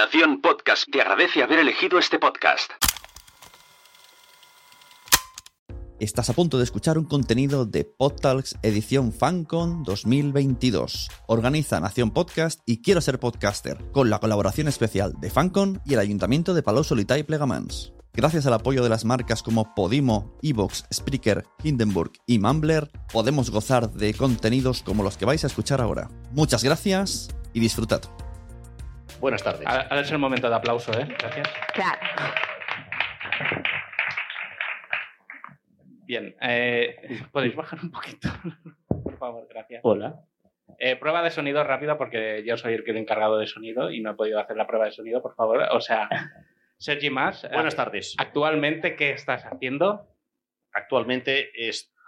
Nación Podcast te agradece haber elegido este podcast. Estás a punto de escuchar un contenido de PodTalks edición FanCon 2022. Organiza Nación Podcast y Quiero ser podcaster, con la colaboración especial de FanCon y el Ayuntamiento de Palau Solità y Plegamans. Gracias al apoyo de las marcas como Podimo, Evox, Spreaker, Hindenburg y Mumbler, podemos gozar de contenidos como los que vais a escuchar ahora. Muchas gracias y disfrutad. Buenas tardes. Ahora es el momento de aplauso, ¿eh? Gracias. Claro. Bien, eh, podéis bajar un poquito, por favor, gracias. Hola. Eh, prueba de sonido rápida porque yo soy el que he encargado de sonido y no he podido hacer la prueba de sonido, por favor. O sea, Sergi Mas. Buenas tardes. Actualmente, ¿qué estás haciendo? Actualmente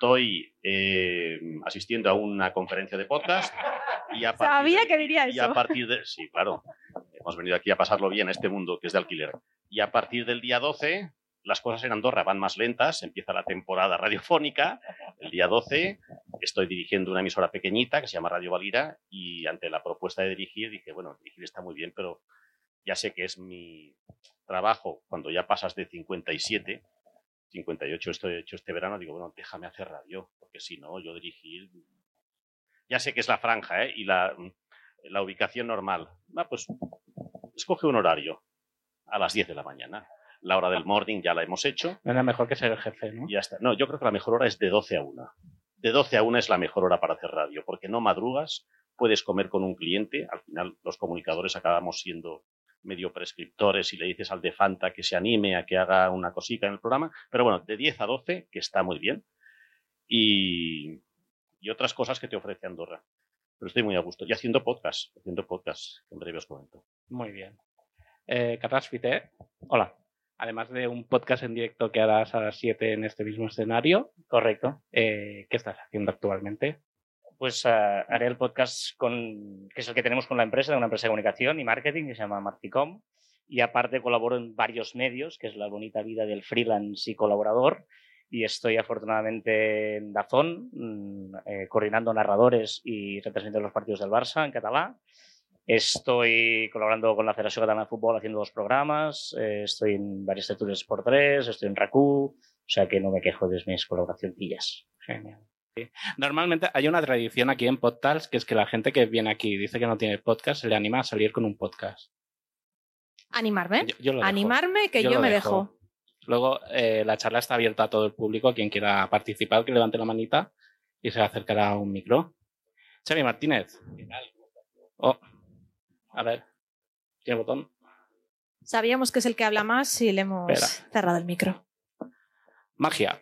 estoy eh, asistiendo a una conferencia de podcast y a Sabía de- que diría y a eso. partir de sí, claro. Hemos venido aquí a pasarlo bien a este mundo que es de alquiler. Y a partir del día 12 las cosas en Andorra van más lentas, empieza la temporada radiofónica. El día 12 estoy dirigiendo una emisora pequeñita que se llama Radio Valira y ante la propuesta de dirigir dije, bueno, dirigir está muy bien, pero ya sé que es mi trabajo cuando ya pasas de 57, 58 estoy hecho este verano, digo, bueno, déjame hacer radio, porque si no, yo dirigir... Ya sé que es la franja ¿eh? y la, la ubicación normal. Va, pues escoge un horario a las 10 de la mañana. La hora del morning ya la hemos hecho. No era mejor que ser el jefe, ¿no? Ya está. No, yo creo que la mejor hora es de 12 a 1. De 12 a 1 es la mejor hora para hacer radio, porque no madrugas, puedes comer con un cliente. Al final, los comunicadores acabamos siendo medio prescriptores y le dices al de Fanta que se anime a que haga una cosita en el programa. Pero bueno, de 10 a 12, que está muy bien. Y, y otras cosas que te ofrece Andorra. Pero estoy muy a gusto. Y haciendo podcast, haciendo podcast, que en breve os comento. Muy bien. Eh, Carlas Fité, hola. Además de un podcast en directo que harás a las 7 en este mismo escenario, Correcto. eh, ¿qué estás haciendo actualmente? Pues ah, haré el podcast con, que es el que tenemos con la empresa, de una empresa de comunicación y marketing que se llama Marticom. Y aparte colaboro en varios medios, que es la bonita vida del freelance y colaborador. Y estoy afortunadamente en Dazón, mm, eh, coordinando narradores y retransmitiendo los partidos del Barça en catalán. Estoy colaborando con la Federación Catalana de Fútbol haciendo dos programas. eh, estoy en varios tertulias por tres, estoy en RACU. O sea que no me quejo de mis colaboracioncillas. Genial. Normalmente hay una tradición aquí en Podtals que es que la gente que viene aquí y dice que no tiene podcast se le anima a salir con un podcast. Animarme. Yo- yo lo dejo. Animarme, que Yo me dejo. dejo. Luego eh, la charla está abierta a todo el público, quien quiera participar, que levante la manita y se acercará a un micro. Xavi Martínez. Oh, a ver, ¿tiene botón? Sabíamos que es el que habla más y le hemos Espera. cerrado el micro. Magia.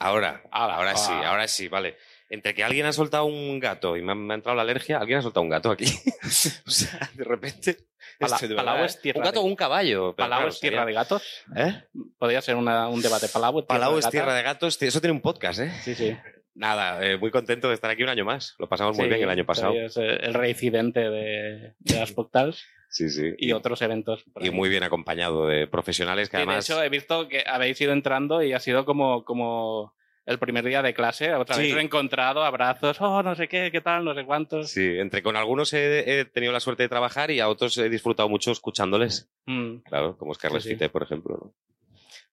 Ahora, Ala, ahora sí, ah. ahora sí, vale. Entre que alguien ha soltado un gato y me ha, me ha entrado la alergia, alguien ha soltado un gato aquí. o sea, de repente. Pala- esto de Palau verdad, es tierra un gato de- o un caballo. ¿Palau claro, es tierra sería- de gatos? ¿Eh? Podría ser una- un debate. Palau es tierra Palau de es gatos? tierra de gatos. Eso tiene un podcast, ¿eh? Sí, sí. Nada, eh, muy contento de estar aquí un año más. Lo pasamos muy bien el año pasado. Es eh, el reincidente de, de las Podtals Sí, sí. y otros eventos. Y muy bien acompañado de profesionales que Sí, además. De hecho, he visto que habéis ido entrando y ha sido como, como el primer día de clase. Otra Sí. vez reencontrado, abrazos, oh, no sé qué, qué tal, no sé cuántos. Sí, entre con algunos he, he tenido la suerte de trabajar y a otros he disfrutado mucho escuchándoles. Mm. Claro, como es Carlos Sí, sí. Fite, por ejemplo. ¿no?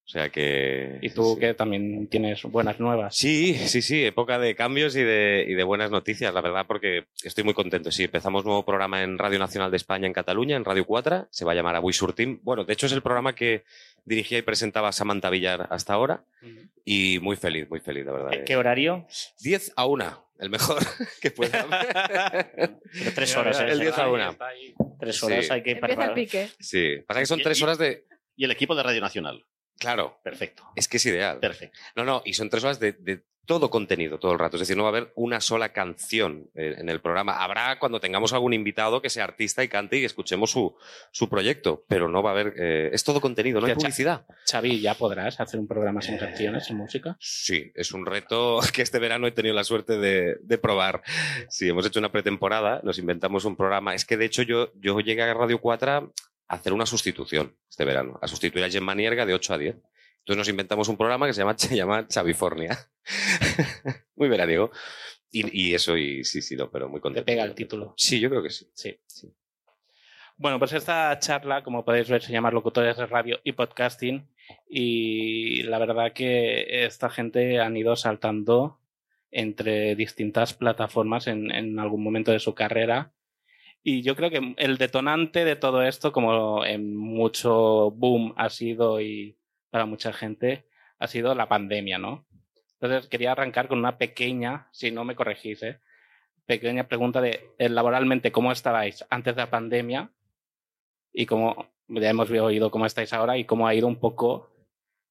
O sea que. Y tú sí. que también tienes buenas nuevas. Sí, sí, sí, época de cambios y de, y de buenas noticias, la verdad, porque estoy muy contento. Sí, empezamos nuevo programa en Radio Nacional de España en Cataluña, en Radio 4, se va a llamar Avui Surtim. Bueno, de hecho es el programa que dirigía y presentaba Samantha Villar hasta ahora y muy feliz, muy feliz, la verdad. ¿Qué, qué horario? 10 a 1, el mejor que pueda. Pero tres horas. ¿eh? El 10 a 1. Está ahí. Tres Sí. horas hay que Empieza el preparar. pique. Sí, pasa que son tres horas de... Y el equipo de Radio Nacional. Claro, Perfecto. es que es ideal. Perfecto. No, no, y son tres horas de, de todo contenido todo el rato. Es decir, no va a haber una sola canción eh, en el programa. Habrá cuando tengamos algún invitado que sea artista y cante y escuchemos su, su proyecto, pero no va a haber. eh, es todo contenido, no hay publicidad. Xavi, ¿ya podrás hacer un programa sin canciones, sin música? Sí, es un reto que este verano he tenido la suerte de, de probar. Sí, hemos hecho una pretemporada, nos inventamos un programa. Es que de hecho yo, yo llegué a Radio 4 a hacer una sustitución este verano, a sustituir a Gemma Nierga de 8 a 10. Entonces nos inventamos un programa que se llama, se llama Chavifornia. muy veraniego. Y, y eso, y sí, sí, no, pero muy Te contento. pega el título. Sí, yo creo que sí. Sí. Bueno, pues esta charla, como podéis ver, se llama Locutores de Radio y Podcasting. Y la verdad que esta gente han ido saltando entre distintas plataformas en, en algún momento de su carrera. Y yo creo que el detonante de todo esto, como en mucho boom ha sido y para mucha gente, ha sido la pandemia, ¿no? Entonces quería arrancar con una pequeña, si no me corregís, ¿eh? pequeña pregunta de eh, laboralmente cómo estabais antes de la pandemia y cómo ya hemos oído cómo estáis ahora y cómo ha ido un poco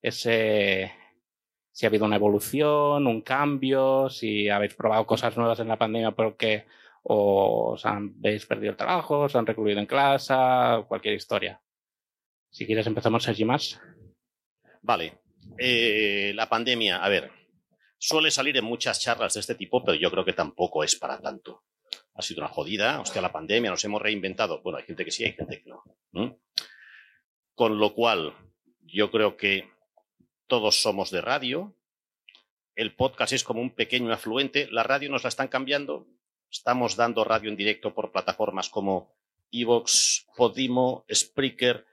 ese si ha habido una evolución, un cambio, si habéis probado cosas nuevas en la pandemia porque os habéis perdido el trabajo, os han recluido en casa, cualquier historia. Si quieres empezamos allí más. Vale. Eh, la pandemia, a ver, suele salir en muchas charlas de este tipo, pero yo creo que tampoco es para tanto. Ha sido una jodida, hostia, la pandemia, nos hemos reinventado. Bueno, hay gente que sí, hay gente que no. Con lo cual, yo creo que todos somos de radio. El podcast es como un pequeño afluente. La radio nos la están cambiando. Estamos dando radio en directo por plataformas como Evox, Podimo, Spreaker.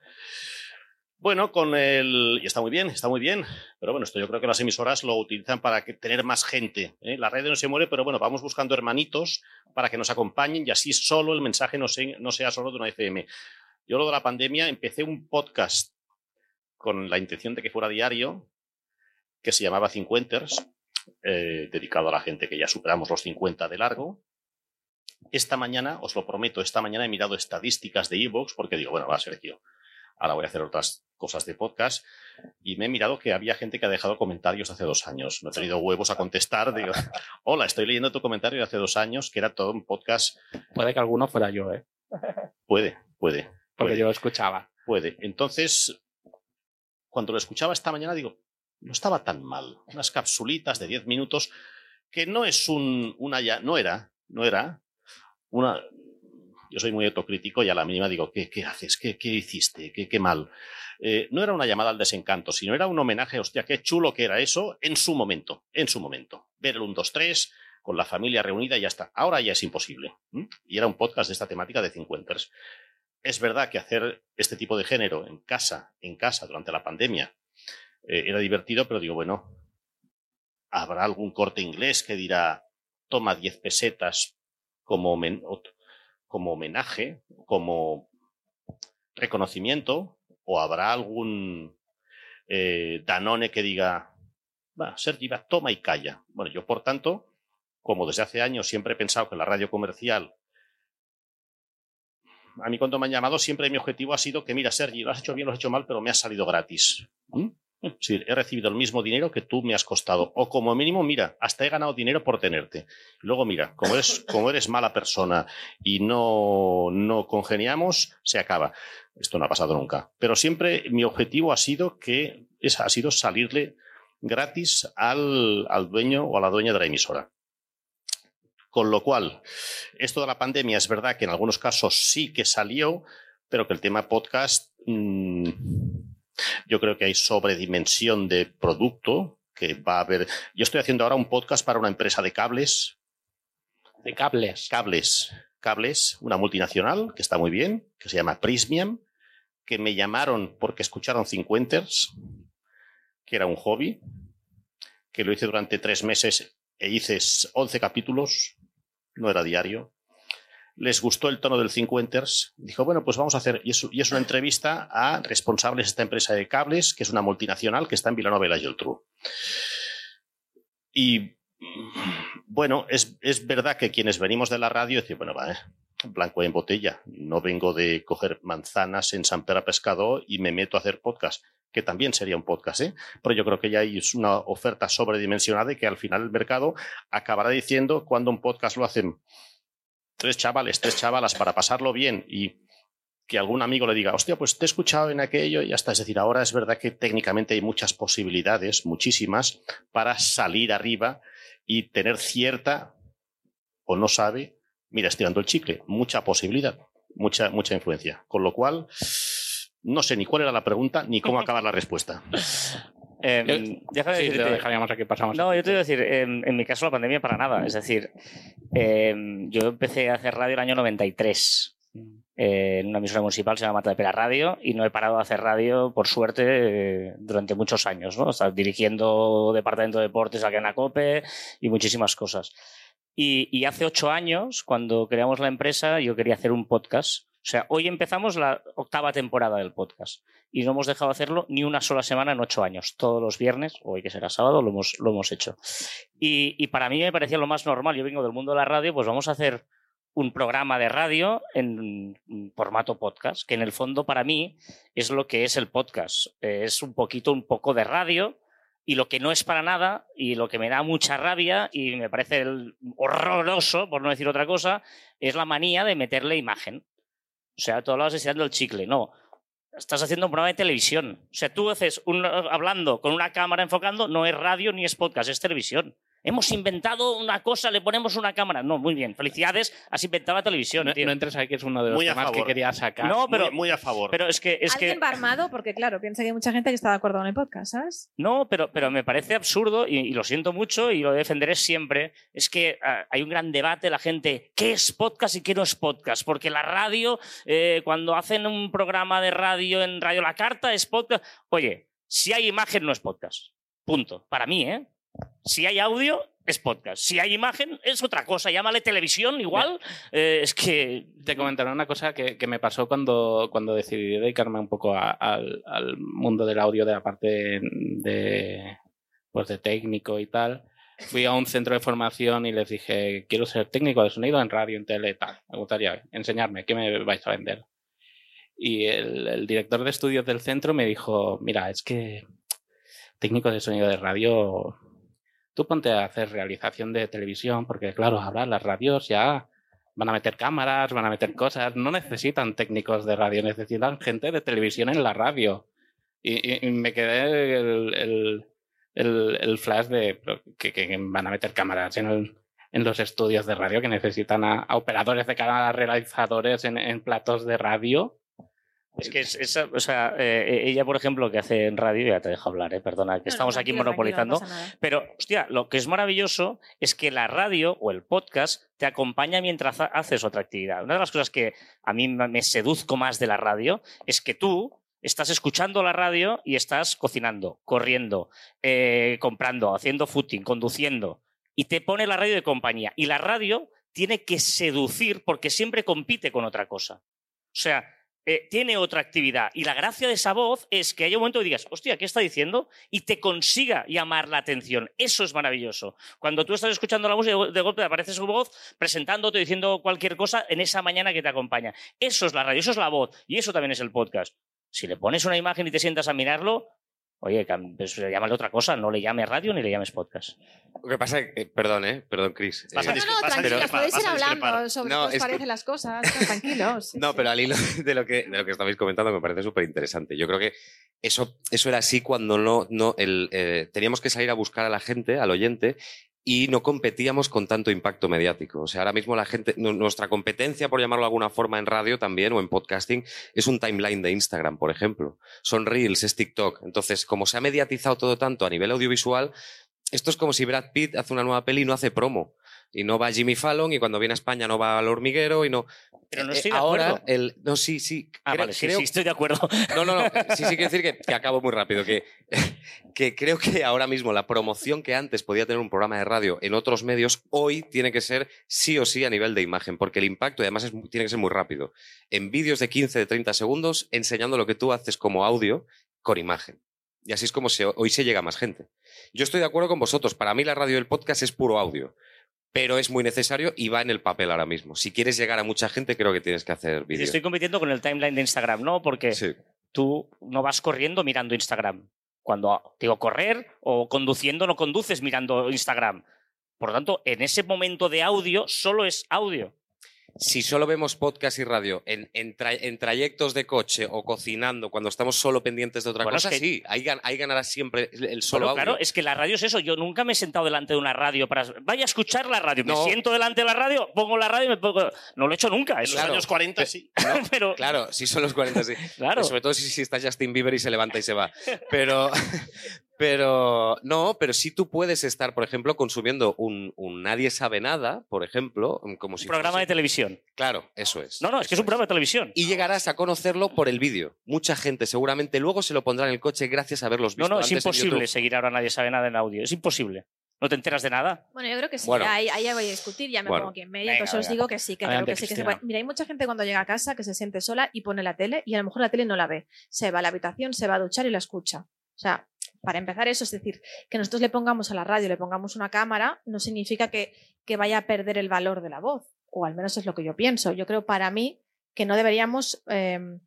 Bueno, con el. Y está muy bien, está muy bien. Pero bueno, esto yo creo que las emisoras lo utilizan para tener más gente. ¿eh? La radio no se muere, pero bueno, vamos buscando hermanitos para que nos acompañen y así solo el mensaje no, se, no sea solo de una FM. Yo lo de la pandemia empecé un podcast con la intención de que fuera diario, que se llamaba Cincuenters, eh, dedicado a la gente que ya superamos los 50 de largo. Esta mañana, os lo prometo, esta mañana he mirado estadísticas de Evox porque digo, bueno, va a ser tío. Ahora voy a hacer otras cosas de podcast y me he mirado que había gente que ha dejado comentarios hace dos años. No he tenido huevos a contestar. Digo, hola, estoy leyendo tu comentario de hace dos años, que era todo un podcast. Puede que alguno fuera yo, ¿eh? Puede, puede. Porque puede, yo lo escuchaba. puede. Entonces, cuando lo escuchaba esta mañana, digo, no estaba tan mal. Unas capsulitas de 10 minutos que no es un, una ya, no era, no era una. Yo soy muy autocrítico y a la mínima digo, ¿qué, haces? ¿Qué, hiciste? ¿Qué, mal? Eh, no era una llamada al desencanto, sino era un homenaje, hostia, qué chulo que era eso en su momento, en su momento. Ver el 1, 2, 3, con la familia reunida y ya está. Ahora ya es imposible. Y era un podcast de esta temática de cincuenters. Es verdad que hacer este tipo de género en casa, en casa, durante la pandemia, eh, era divertido, pero digo, bueno, habrá algún corte inglés que dirá, toma 10 pesetas como, como homenaje, como reconocimiento, o habrá algún eh, Danone que diga, va, Sergi, va, toma y calla. Bueno, yo, por tanto, como desde hace años siempre he pensado que la radio comercial a mí cuando me han llamado siempre mi objetivo ha sido que, mira, Sergi, lo has hecho bien, lo has hecho mal, pero me ha salido gratis. ¿Mm? Es decir, he recibido el mismo dinero que tú me has costado. O como mínimo, mira, hasta he ganado dinero por tenerte. Luego, mira, como eres, como eres mala persona y no, no congeniamos, se acaba. Esto no ha pasado nunca. Pero siempre mi objetivo ha sido que es, ha sido salirle gratis al, al dueño o a la dueña de la emisora. Con lo cual, esto de la pandemia es verdad que en algunos casos sí que salió, pero que el tema podcast, mmm, yo creo que hay sobredimensión de producto, que va a haber... Yo estoy haciendo ahora un podcast para una empresa de cables. De cables. Cables. Cables, una multinacional, que está muy bien, que se llama Prismium, que me llamaron porque escucharon Cincuenters, que era un hobby, que lo hice durante tres meses e hice 11 capítulos, no era diario. Les gustó el tono del Cincuenters. Dijo, bueno, pues vamos a hacer. Y es, y es una entrevista a responsables de esta empresa de cables, que es una multinacional que está en Vilanova y la Geltrú. Y bueno, es, es, verdad que quienes venimos de la radio decimos, bueno, va, eh, blanco en botella. No vengo de coger manzanas en San Pedro Pescador y me meto a hacer podcast, que también sería un podcast, ¿eh? Pero yo creo que ya hay una oferta sobredimensionada y que al final el mercado acabará diciendo cuando un podcast lo hacen tres chavales, tres chavalas para pasarlo bien y que algún amigo le diga, hostia, pues te he escuchado en aquello y ya está. Es decir, ahora es verdad que técnicamente hay muchas posibilidades, muchísimas, para salir arriba y tener cierta, o no sabe, mira, estirando el chicle, mucha posibilidad, mucha, mucha influencia. Con lo cual, no sé ni cuál era la pregunta ni cómo acabar la respuesta. Eh, Yo- déjame sí, decirte- dejaríamos aquí, pasamos. No, yo te voy a decir, en, en mi caso la pandemia para nada. Es decir, eh, yo empecé a hacer radio el año 93. eh, en una emisora municipal, se llama Mata de Pera Radio, y no he parado de hacer radio, por suerte, eh, durante muchos años, ¿no? O sea, dirigiendo departamento de deportes aquí en la COPE y muchísimas cosas. Y, y hace ocho años, cuando creamos la empresa, yo quería hacer un podcast. O sea, hoy empezamos la octava temporada del podcast y no hemos dejado de hacerlo ni una sola semana en ocho años. Todos los viernes, hoy que será sábado, lo hemos, lo hemos hecho. Y, y para mí me parecía lo más normal. Yo vengo del mundo de la radio, pues vamos a hacer un programa de radio en formato podcast, que en el fondo para mí es lo que es el podcast. Eh, Es un poquito, un poco de radio y lo que no es para nada y lo que me da mucha rabia y me parece horroroso, por no decir otra cosa, es la manía de meterle imagen. O sea, tú hablabas estirando el chicle. No, estás haciendo un programa de televisión. O sea, tú haces un, hablando con una cámara enfocando, no es radio ni es podcast, es televisión. Hemos inventado una cosa, le ponemos una cámara. No, muy bien, felicidades, has inventado la televisión. No, tío. no entres ahí, que es uno de los Muy temas que quería sacar. No, pero- muy, muy a favor. Pero es que, es que Alguien va armado porque, claro, piensa que hay mucha gente que está de acuerdo con el podcast, ¿sabes? No, pero, pero me parece absurdo y, y lo siento mucho y lo defenderé siempre. Es que ah, hay un gran debate, la gente, ¿qué es podcast y qué no es podcast? Porque la radio, eh, cuando hacen un programa de radio en Radio La Carta, es podcast. Oye, si hay imagen, no es podcast. Punto. Para mí, ¿eh? Si hay audio, es podcast. Si hay imagen, es otra cosa. Llámale televisión, igual. Eh, es que. Te comentaré una cosa que, que me pasó cuando, cuando decidí dedicarme un poco a- al, al mundo del audio, de la parte de, pues de técnico y tal. Fui a un centro de formación y les dije, quiero ser técnico de sonido en radio, en tele, tal. Me gustaría enseñarme, ¿qué me vais a vender? Y el, el director de estudios del centro me dijo, mira, es que técnico de sonido de radio, tú ponte a hacer realización de televisión, porque claro, ahora las radios ya van a meter cámaras, van a meter cosas, no necesitan técnicos de radio, necesitan gente de televisión en la radio. Y, y- me quedé el, el, el- flash de que, que van a meter cámaras en, el- en los estudios de radio, que necesitan a, a operadores de cámara, realizadores en, en platos de radio. Es que es, o sea, eh, ella, por ejemplo, que hace en radio, ya te dejo hablar, eh, perdona, que No, no, estamos aquí monopolizando. Pero, hostia, lo que es maravilloso es que la radio o el podcast te acompaña mientras ha- haces otra actividad. Una de las cosas que a mí me me seduzco más de la radio es que tú estás escuchando la radio y estás cocinando, corriendo, eh, comprando, haciendo footing, conduciendo, y te pone la radio de compañía. Y la radio tiene que seducir porque siempre compite con otra cosa. O sea, eh, tiene otra actividad. Y la gracia de esa voz es que haya un momento que digas, hostia, ¿qué está diciendo? Y te consiga llamar la atención. Eso es maravilloso. Cuando tú estás escuchando la música, de golpe aparece su voz presentándote, diciendo cualquier cosa en esa mañana que te acompaña. Eso es la radio, eso es la voz. Y eso también es el podcast. Si le pones una imagen y te sientas a mirarlo, oye, pues, llámale otra cosa. No le llames radio ni le llames podcast. Lo que pasa es que, perdón, ¿eh? Perdón, Chris. Eh, No, no, tranquilos, podéis ir hablando sobre No, qué os que- parecen las cosas. tranquilos. sí, No, pero al hilo de lo que, de lo que estabais comentando me parece súper interesante. Yo creo que eso, eso era así cuando no, no el, eh, teníamos que salir a buscar a la gente, al oyente, y no competíamos con tanto impacto mediático. O sea, ahora mismo la gente, nu- nuestra competencia, por llamarlo de alguna forma, en radio también o en podcasting, es un timeline de Instagram, por ejemplo. Son reels, es TikTok. Entonces, como se ha mediatizado todo tanto a nivel audiovisual, esto es como si Brad Pitt hace una nueva peli y no hace promo. Y no va Jimmy Fallon y cuando viene a España no va al hormiguero y no. Pero no Eh, estoy de ahora, acuerdo. el, no, sí, sí. Ah, creo- vale, sí, creo- sí, estoy de acuerdo. No, no, no. Sí, sí, quiero decir que, que acabo muy rápido. Que, que creo que ahora mismo la promoción que antes podía tener un programa de radio en otros medios, hoy tiene que ser sí o sí a nivel de imagen, porque el impacto, y además es tiene que ser muy rápido. En vídeos de 15, de 30 segundos, enseñando lo que tú haces como audio con imagen. Y así es como se, hoy se llega a más gente. Yo estoy de acuerdo con vosotros. Para mí la radio y el podcast es puro audio. Pero es muy necesario y va en el papel ahora mismo. Si quieres llegar a mucha gente, creo que tienes que hacer Y vídeo. estoy compitiendo con el timeline de Instagram, ¿no? Porque Sí. tú no vas corriendo mirando Instagram. Cuando digo correr o conduciendo, no conduces mirando Instagram. Por lo tanto, en ese momento de audio, solo es audio. Si solo vemos podcast y radio en, en, tra- en trayectos de coche o cocinando, cuando estamos solo pendientes de otra Bueno, es cosa, que- sí, ahí, gan- ahí ganará siempre el solo Bueno, audio. claro, es que la radio es eso. Yo nunca me he sentado delante de una radio para. Vaya a escuchar la radio. No. Me siento delante de la radio, pongo la radio y me pongo. No lo he hecho nunca. En los Claro. años 40 sí. pero. Claro, si son los 40, sí. claro. Sobre todo si, si está Justin Bieber y se levanta y se va. Pero, Pero no, pero sí tú puedes estar, por ejemplo, consumiendo un, un Nadie sabe nada, por ejemplo, como si Un programa fuese- de televisión. Claro, eso es. No, no, es que es un programa de televisión. Y llegarás a conocerlo por el vídeo. Mucha gente seguramente luego se lo pondrá en el coche gracias a No, visto no, es antes en imposible seguir ahora Nadie sabe nada en audio. Es imposible. No te enteras de nada. Bueno, yo creo que sí. Bueno. ahí, ahí ya voy a discutir, ya me Bueno. pongo aquí en medio. Venga, Entonces os digo que sí, que Adelante, creo que sí. Que se puede. Mira, hay mucha gente cuando llega a casa que se siente sola y pone la tele y a lo mejor la tele no la ve. Se va a la habitación, se va a duchar y la escucha. O sea, para empezar eso, es decir, que nosotros le pongamos a la radio, le pongamos una cámara, no significa que, vaya a perder el valor de la voz. O al menos es lo que yo pienso. Yo creo para mí que no deberíamos eh,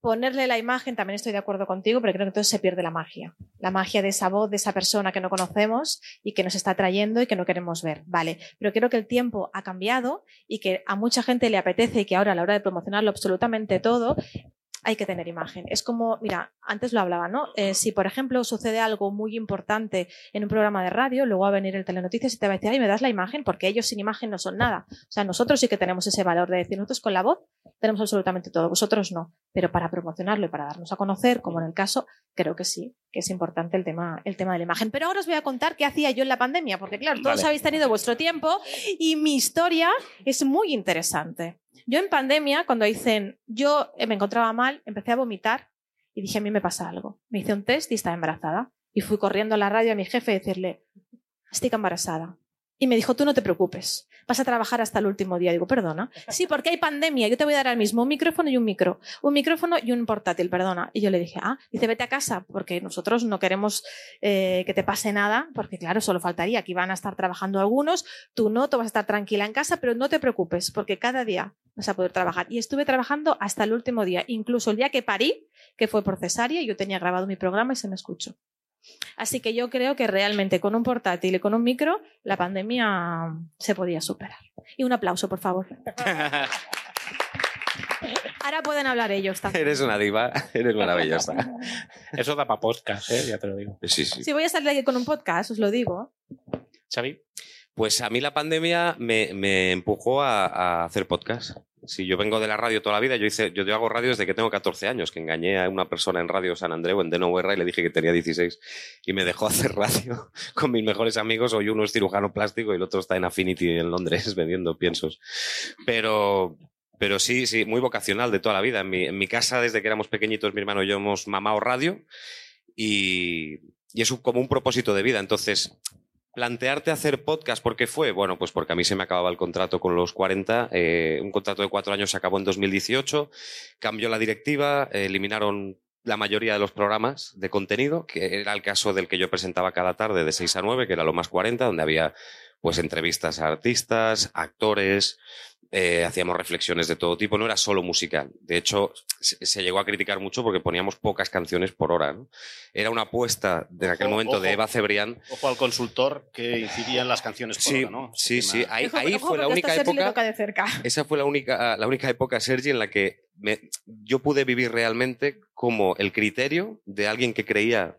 ponerle la imagen, también estoy de acuerdo contigo, pero creo que entonces se pierde la magia. La magia de esa voz, de esa persona que no conocemos y que nos está trayendo y que no queremos ver. Vale, pero creo que el tiempo ha cambiado y que a mucha gente le apetece y que ahora a la hora de promocionarlo absolutamente todo, hay que tener imagen. Es como, mira, antes lo hablaba, ¿no? Eh, si, por ejemplo, sucede algo muy importante en un programa de radio, luego va a venir el Telenoticias y te va a decir, ay, me das la imagen, porque ellos sin imagen no son nada. O sea, nosotros sí que tenemos ese valor de decir, nosotros con la voz tenemos absolutamente todo, vosotros no. Pero para promocionarlo y para darnos a conocer, como en el caso, creo que sí, que es importante el tema, el tema de la imagen. Pero ahora os voy a contar qué hacía yo en la pandemia, porque claro, todos Vale. habéis tenido vuestro tiempo y mi historia es muy interesante. Yo en pandemia, cuando dicen, yo eh, me encontraba mal, empecé a vomitar y dije, a mí me pasa algo. Me hice un test y estaba embarazada. Y fui corriendo a la radio a mi jefe a decirle, estoy embarazada. Y me dijo, tú no te preocupes, vas a trabajar hasta el último día. Digo, perdona. Sí, porque hay pandemia, yo te voy a dar al mismo un micrófono y un micro. Un micrófono y un portátil, perdona. Y yo le dije, ah, dice, vete a casa, porque nosotros no queremos eh, que te pase nada, porque claro, solo faltaría, aquí van a estar trabajando algunos, tú no, tú vas a estar tranquila en casa, pero no te preocupes, porque cada día vas a poder trabajar. Y estuve trabajando hasta el último día, incluso el día que parí, que fue por cesárea, yo tenía grabado mi programa y se me escuchó. Así que yo creo que realmente con un portátil y con un micro la pandemia se podía superar. Y un aplauso, por favor. Ahora pueden hablar ellos también. Eres una diva, eres maravillosa. Eso da para podcast, ¿eh? ya te lo digo. Sí, sí. Si voy a salir de aquí con un podcast, os lo digo. Xavi, Pues a mí la pandemia me, me empujó a, a hacer podcast. Si yo vengo de la radio toda la vida, yo hice, yo, hago radio desde que tengo 14 años, que engañé a una persona en Radio San Andreu, en Deno Guerra, y le dije que tenía 16 y me dejó hacer radio con mis mejores amigos. Hoy uno es cirujano plástico y el otro está en Affinity en Londres vendiendo piensos. Pero, pero sí, sí, muy vocacional de toda la vida. En mi, en mi casa, desde que éramos pequeñitos, mi hermano y yo hemos mamado radio y, y es un- como un propósito de vida. Entonces, plantearte hacer podcast, ¿por qué fue? Bueno, pues porque a mí se me acababa el contrato con los 40, eh, un contrato de cuatro años se acabó en 2018, cambió la directiva, eh, eliminaron la mayoría de los programas de contenido, que era el caso del que yo presentaba cada tarde de 6 a 9, que era lo más 40, donde había pues entrevistas a artistas, actores, eh, hacíamos reflexiones de todo tipo, no era solo musical. De hecho, se, se llegó a criticar mucho porque poníamos pocas canciones por hora. ¿no? Era una apuesta de aquel Ojo, momento de ojo. Eva Cebrián Ojo al consultor que incidía en las canciones por Sí, hora, ¿no? sí, Tema- sí. Ahí, Ojo, ahí ojo, fue la única época. de cerca. Esa fue la única, la única época, Sergi, en la que me- yo pude vivir realmente como el criterio de alguien que creía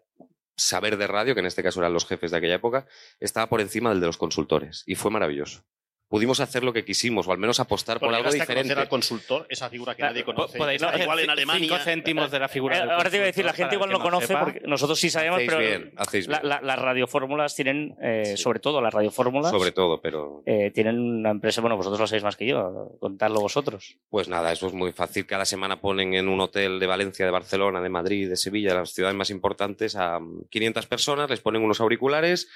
saber de radio, que en este caso eran los jefes de aquella época, estaba por encima del de los consultores. Y fue maravilloso. Pudimos hacer lo que quisimos, o al menos apostar por algo diferente. al consultor, esa figura que nadie conoce. podéis hacer igual en cinco Alemania. céntimos de la figura Eh, del ahora te iba a decir, la gente igual no conoce, sepa. porque nosotros sí sabemos, Hacéis pero bien, hacéis la- bien. la- las radiofórmulas tienen, eh, Sí. sobre todo las radiofórmulas, Sobre todo, pero eh, tienen una empresa, bueno, vosotros lo sabéis más que yo, contadlo vosotros. pues nada, eso es muy fácil. Cada semana ponen en un hotel de Valencia, de Barcelona, de Madrid, de Sevilla, las ciudades más importantes, a 500 personas, les ponen unos auriculares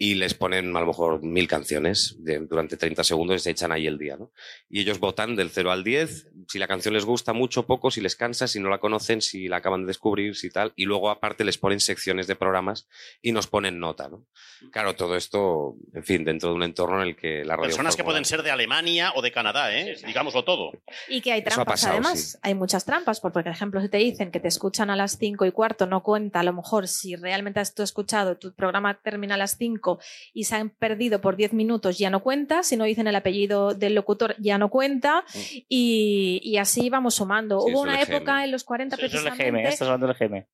y les ponen a lo mejor mil canciones de- durante 30 segundos y se echan ahí el día. ¿no? Y ellos votan del 0 al 10, si la canción les gusta mucho, poco, si les cansa, si no la conocen, si la acaban de descubrir, si tal. Y luego aparte les ponen secciones de programas y nos ponen nota. ¿no? Claro, todo esto, en fin, dentro de un entorno en el que la radio... Personas que pueden ser de Alemania o de Canadá, ¿eh? digámoslo todo. Y que hay trampas, pasado, además. sí. Hay muchas trampas, porque, por ejemplo, si te dicen que te escuchan a las 5 y cuarto, no cuenta, a lo mejor, si realmente has tú escuchado, tu programa termina a las 5 y se han perdido por 10 minutos, ya no cuenta. Si no dicen el apellido del locutor, ya no cuenta. Y, y así vamos sumando. Sí, Hubo una época en los 40 Eso es el precisamente. Estás hablando del EGM.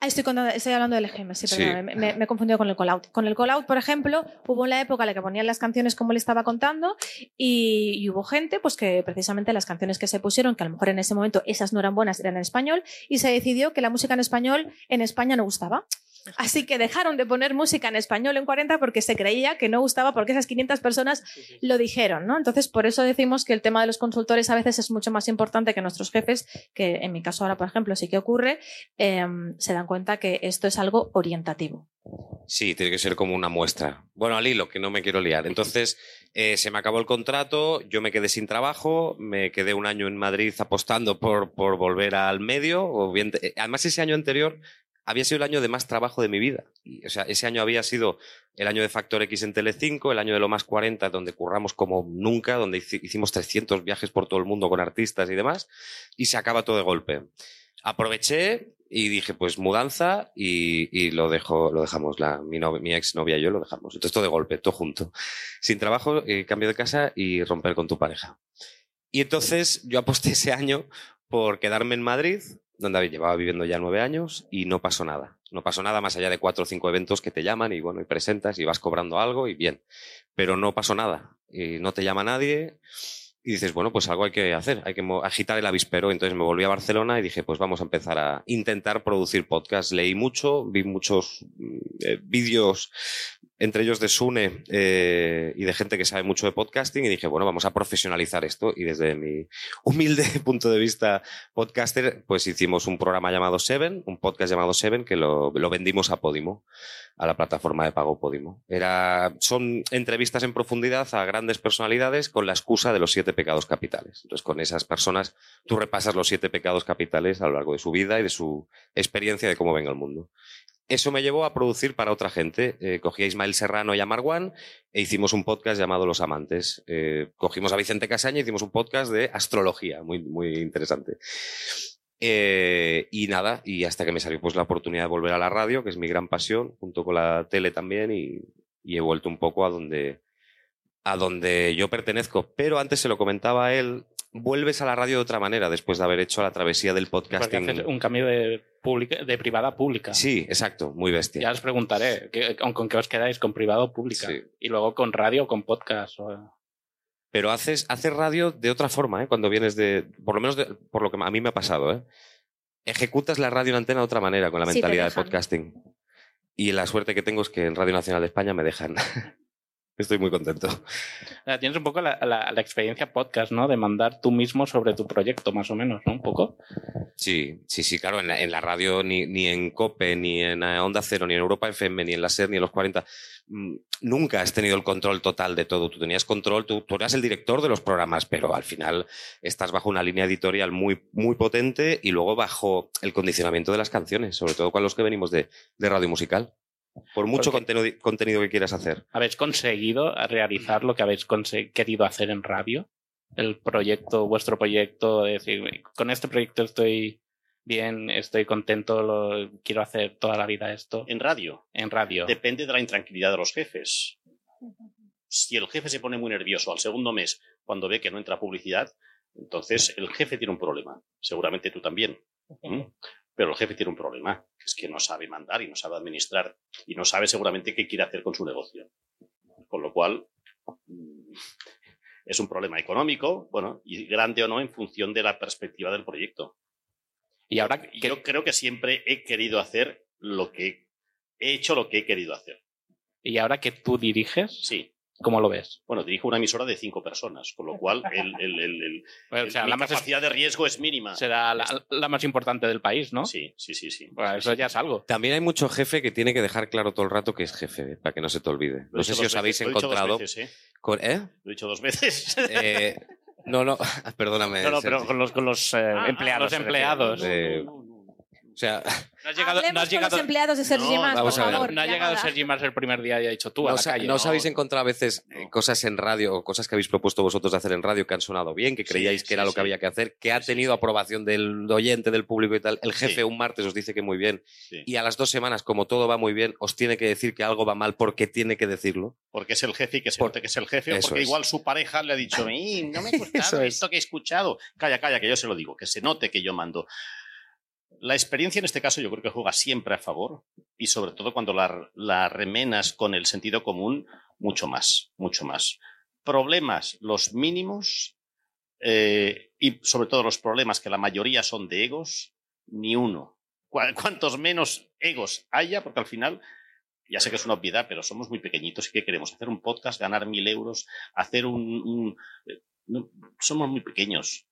Ah, estoy, contando- estoy hablando del EGM, sí, Sí. perdón, me, me he confundido con el call-out. Con el call-out, por ejemplo, hubo la época en la que ponían las canciones como le estaba contando y, y hubo gente pues que precisamente las canciones que se pusieron, que a lo mejor en ese momento esas no eran buenas, eran en español, y se decidió que la música en español en España no gustaba. Así que dejaron de poner música en español en 40 porque se creía que no gustaba porque esas 500 personas lo dijeron, ¿no? Entonces, por eso decimos que el tema de los consultores a veces es mucho más importante que nuestros jefes, que en mi caso ahora, por ejemplo, sí que ocurre, eh, se dan cuenta que esto es algo orientativo. Sí, tiene que ser como una muestra. Bueno, al hilo, que no me quiero liar. Entonces, eh, se me acabó el contrato, yo me quedé sin trabajo, me quedé un año en Madrid apostando por, por volver al medio. O bien, eh, además, ese año anterior había sido el año de más trabajo de mi vida. O sea, ese año había sido el año de Factor X en Telecinco, el año de lo más 40, donde curramos como nunca, donde hici- hicimos 300 viajes por todo el mundo con artistas y demás, y se acaba todo de golpe. Aproveché y dije, pues mudanza y, lo dejo, lo dejamos, la, mi ex novia y yo lo dejamos. Entonces todo de golpe, todo junto. Sin trabajo, eh, cambio de casa y romper con tu pareja. Y entonces yo aposté ese año por quedarme en Madrid, donde llevaba viviendo ya nueve años, y no pasó nada. No pasó nada más allá de cuatro o cinco eventos que te llaman y bueno, y presentas y vas cobrando algo y bien. Pero no pasó nada. Y no te llama nadie. Y dices, bueno, pues algo hay que hacer, hay que agitar el avispero. Entonces me volví a Barcelona y dije, pues vamos a empezar a intentar producir podcasts. Leí mucho, vi muchos mm, eh, vídeos, entre ellos de Sune eh, y de gente que sabe mucho de podcasting. Y dije, bueno, vamos a profesionalizar esto. Y desde mi humilde punto de vista podcaster, pues hicimos un programa llamado Seven, un podcast llamado Seven, que lo, vendimos a Podimo, a la plataforma de pago Podimo. Era, son entrevistas en profundidad a grandes personalidades con la excusa de los siete pecados capitales. Entonces, con esas personas, tú repasas los siete pecados capitales a lo largo de su vida y de su experiencia de cómo venga el mundo. Eso me llevó a producir para otra gente. Eh, cogí a Ismael Serrano y a Marwan e hicimos un podcast llamado Los Amantes. Eh, cogimos a Vicente Casaña y hicimos un podcast de astrología, muy, muy interesante. Eh, y nada, y hasta que me salió pues la oportunidad de volver a la radio, que es mi gran pasión, junto con la tele también, y, y he vuelto un poco a donde, a donde yo pertenezco. Pero antes se lo comentaba a él, vuelves a la radio de otra manera después de haber hecho la travesía del podcasting. haces un cambio de, privada a pública. Sí, exacto, muy bestia. Ya os preguntaré, ¿qué- ¿con, con qué os quedáis? ¿Con privado o pública? Sí. Y luego con radio o con podcast. o- Pero haces, haces radio de otra forma, ¿eh? Cuando vienes de. Por lo menos de- por lo que a mí me ha pasado, ¿eh? Ejecutas la radio en antena de otra manera, con la Sí, mentalidad de podcasting. Y la suerte que tengo es que en Radio Nacional de España me dejan. Estoy muy contento. Tienes un poco la, la- la experiencia podcast, ¿no? De mandar tú mismo sobre tu proyecto, más o menos, ¿no? Un poco. Sí, sí, sí, claro, en la, en la radio, ni, ni en COPE, ni en Onda Cero, ni en Europa FM, ni en la SER, ni en los 40, mm, nunca has tenido el control total de todo. Tú tenías control, tú, tú eras el director de los programas, pero al final estás bajo una línea editorial muy, muy potente y luego bajo el condicionamiento de las canciones, sobre todo con los que venimos de, de radio musical. Por mucho Porque- contenido, contenido que quieras hacer. ¿Habéis conseguido realizar lo que habéis querido hacer en radio? El proyecto, vuestro proyecto, de decir, con este proyecto estoy bien, estoy contento, lo, quiero hacer toda la vida esto En radio. en radio. Depende de la intranquilidad de los jefes. Si el jefe se pone muy nervioso al segundo mes cuando ve que no entra publicidad, entonces el jefe tiene un problema. Seguramente tú también. ¿Mm? Pero el jefe tiene un problema, que es que no sabe mandar y no sabe administrar y no sabe seguramente qué quiere hacer con su negocio. Con lo cual, mm, es un problema económico, bueno, y grande o no en función de la perspectiva del proyecto. Y ahora, Y ¿qué- Yo creo que siempre he querido hacer lo que he hecho lo que he querido hacer. y ahora que tú diriges, Sí. ¿Cómo lo ves? Bueno, dirijo una emisora de cinco personas, con lo cual el, el- el- el- Bueno, o sea, mi la más es- capacidad de riesgo es mínima. será la, la más importante del país, ¿no? Sí, sí, sí, sí. Bueno, eso ya es algo. También hay mucho jefe que tiene que dejar claro todo el rato que es jefe, para que no se te olvide. Lo No sé si os habéis veces, lo he dicho dos encontrado. veces, ¿eh? con- ¿eh? Lo he dicho dos veces. Eh, no, no, perdóname. No, no, pero con los, con los eh, Ah, empleados. los empleados. O sea, No has llegado, no has con los empleados de Sergi No, Mas, vamos por a ver. favor. no ha llegado. Sergi Mas el primer día y ha dicho tú no, a la calle. no os no, habéis no. encontrado a veces eh, No. cosas en radio o cosas que habéis propuesto vosotros de hacer en radio que han sonado bien, que Sí, creíais que era sí, lo que había que hacer, que ha tenido sí. aprobación del oyente, del público y tal. El jefe Sí. un martes os dice que muy bien Sí. y a las dos semanas, como todo va muy bien, os tiene que decir que algo va mal porque tiene que decirlo. Porque es el jefe y que se Por- note que es el jefe, o porque es. igual su pareja le ha dicho, "Ey, no me ha Eso gustado es. esto que he escuchado. Calla, calla, que yo se lo digo, que se note que yo mando. La experiencia en este caso yo creo que juega siempre a favor y sobre todo cuando la, remenas con el sentido común, mucho más, mucho más. Problemas, los mínimos, eh, y sobre todo los problemas que la mayoría son de egos, ni uno. cua- cuantos menos egos haya, porque al final, ya sé que es una obviedad, pero somos muy pequeñitos y ¿qué queremos? Hacer un podcast, ganar mil euros, hacer un... eh, somos muy pequeños.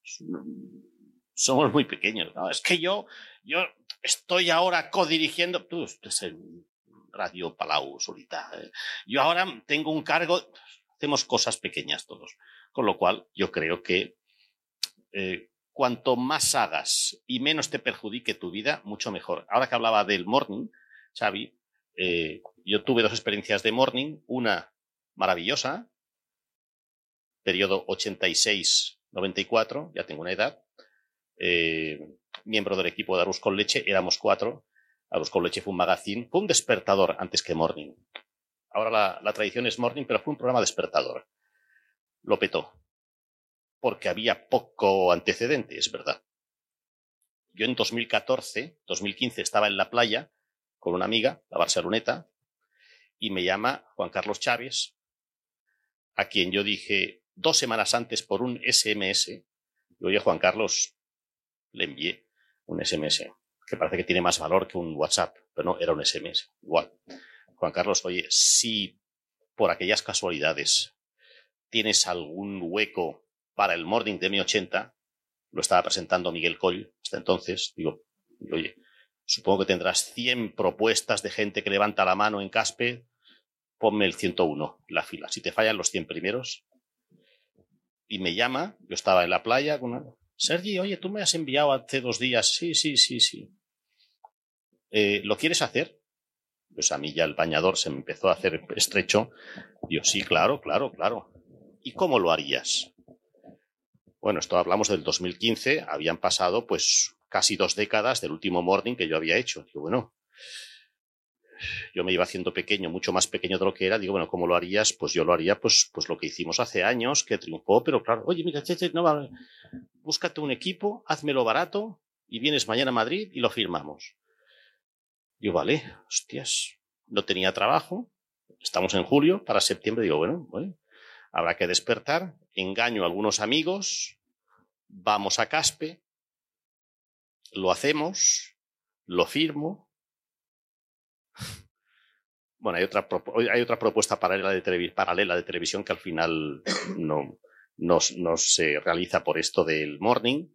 Somos muy pequeños. ¿no? Es que yo, yo estoy ahora codirigiendo... Tú estás en Radio Palau, Solita. ¿eh? Yo ahora tengo un cargo... Hacemos cosas pequeñas todos. Con lo cual, yo creo que eh, cuanto más hagas y menos te perjudique tu vida, mucho mejor. Ahora que hablaba del morning, Xavi, eh, yo tuve dos experiencias de morning, una maravillosa, periodo 86-94, ya tengo una edad, eh, miembro del equipo de Arús con Leche, éramos cuatro, Arús con Leche fue un magazine, fue un despertador antes que morning. Ahora la, tradición es morning, pero fue un programa despertador. Lo petó porque había poco antecedente, es verdad. Yo en 2014, 2015 estaba en la playa con una amiga, la Barceloneta, y me llama Juan Carlos Chávez, a quien yo dije dos semanas antes por un SMS, oye Juan Carlos, le envié un SMS, que parece que tiene más valor que un WhatsApp, pero no, era un SMS, igual. Juan Carlos, oye, si por aquellas casualidades tienes algún hueco para el Morning de mi 80, lo estaba presentando Miguel Coll hasta entonces, digo, oye, supongo que tendrás 100 propuestas de gente que levanta la mano en Caspe, ponme el 101, la fila. Si te fallan los 100 primeros, y me llama, yo estaba en la playa con una... Sergi, oye, tú me has enviado hace dos días. Sí, sí, sí, sí. Eh, ¿Lo quieres hacer? Pues a mí ya el bañador se me empezó a hacer estrecho. Yo, sí, claro, claro, claro. ¿Y cómo lo harías? Bueno, esto hablamos del 2015, habían pasado pues casi dos décadas del último morning que yo había hecho. Digo, bueno, yo me iba haciendo pequeño, mucho más pequeño de lo que era. Digo, bueno, ¿cómo lo harías? Pues yo lo haría pues, pues lo que hicimos hace años, que triunfó, pero claro, oye, mira, che, no va, búscate un equipo, házmelo barato y vienes mañana a Madrid y lo firmamos. Digo, vale, hostias, no tenía trabajo, estamos en julio, para septiembre, digo, bueno, bueno, habrá que despertar, engaño a algunos amigos, vamos a Caspe, lo hacemos, lo firmo. Bueno, hay otra, propo- hay otra propuesta paralela de, televi- paralela de televisión que al final no, no, no se realiza por esto del morning,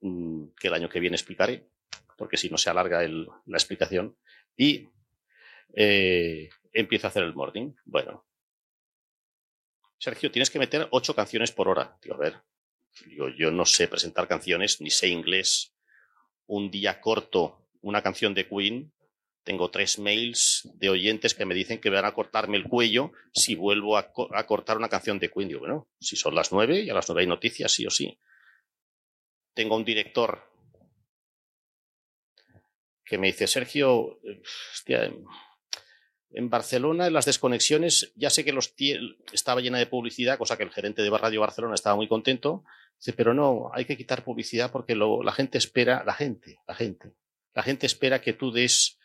mm, que el año que viene explicaré, porque si no se alarga el- la explicación. Y eh, empiezo a hacer el morning. Bueno, Sergio, tienes que meter ocho canciones por hora. Digo, a ver, digo, yo no sé presentar canciones, ni sé inglés. Un día corto una canción de Queen. Tengo tres mails de oyentes que me dicen que van a cortarme el cuello si vuelvo a, co- a cortar una canción de Queen. Digo, bueno, si son las nueve y a las nueve hay noticias, sí o sí. Tengo un director que me dice, Sergio, hostia, en- Barcelona, en las desconexiones, ya sé que los estaba llena de publicidad, cosa que el gerente de Radio Barcelona estaba muy contento. Dice, pero no, hay que quitar publicidad porque la gente espera, la gente, la gente, la gente espera que tú des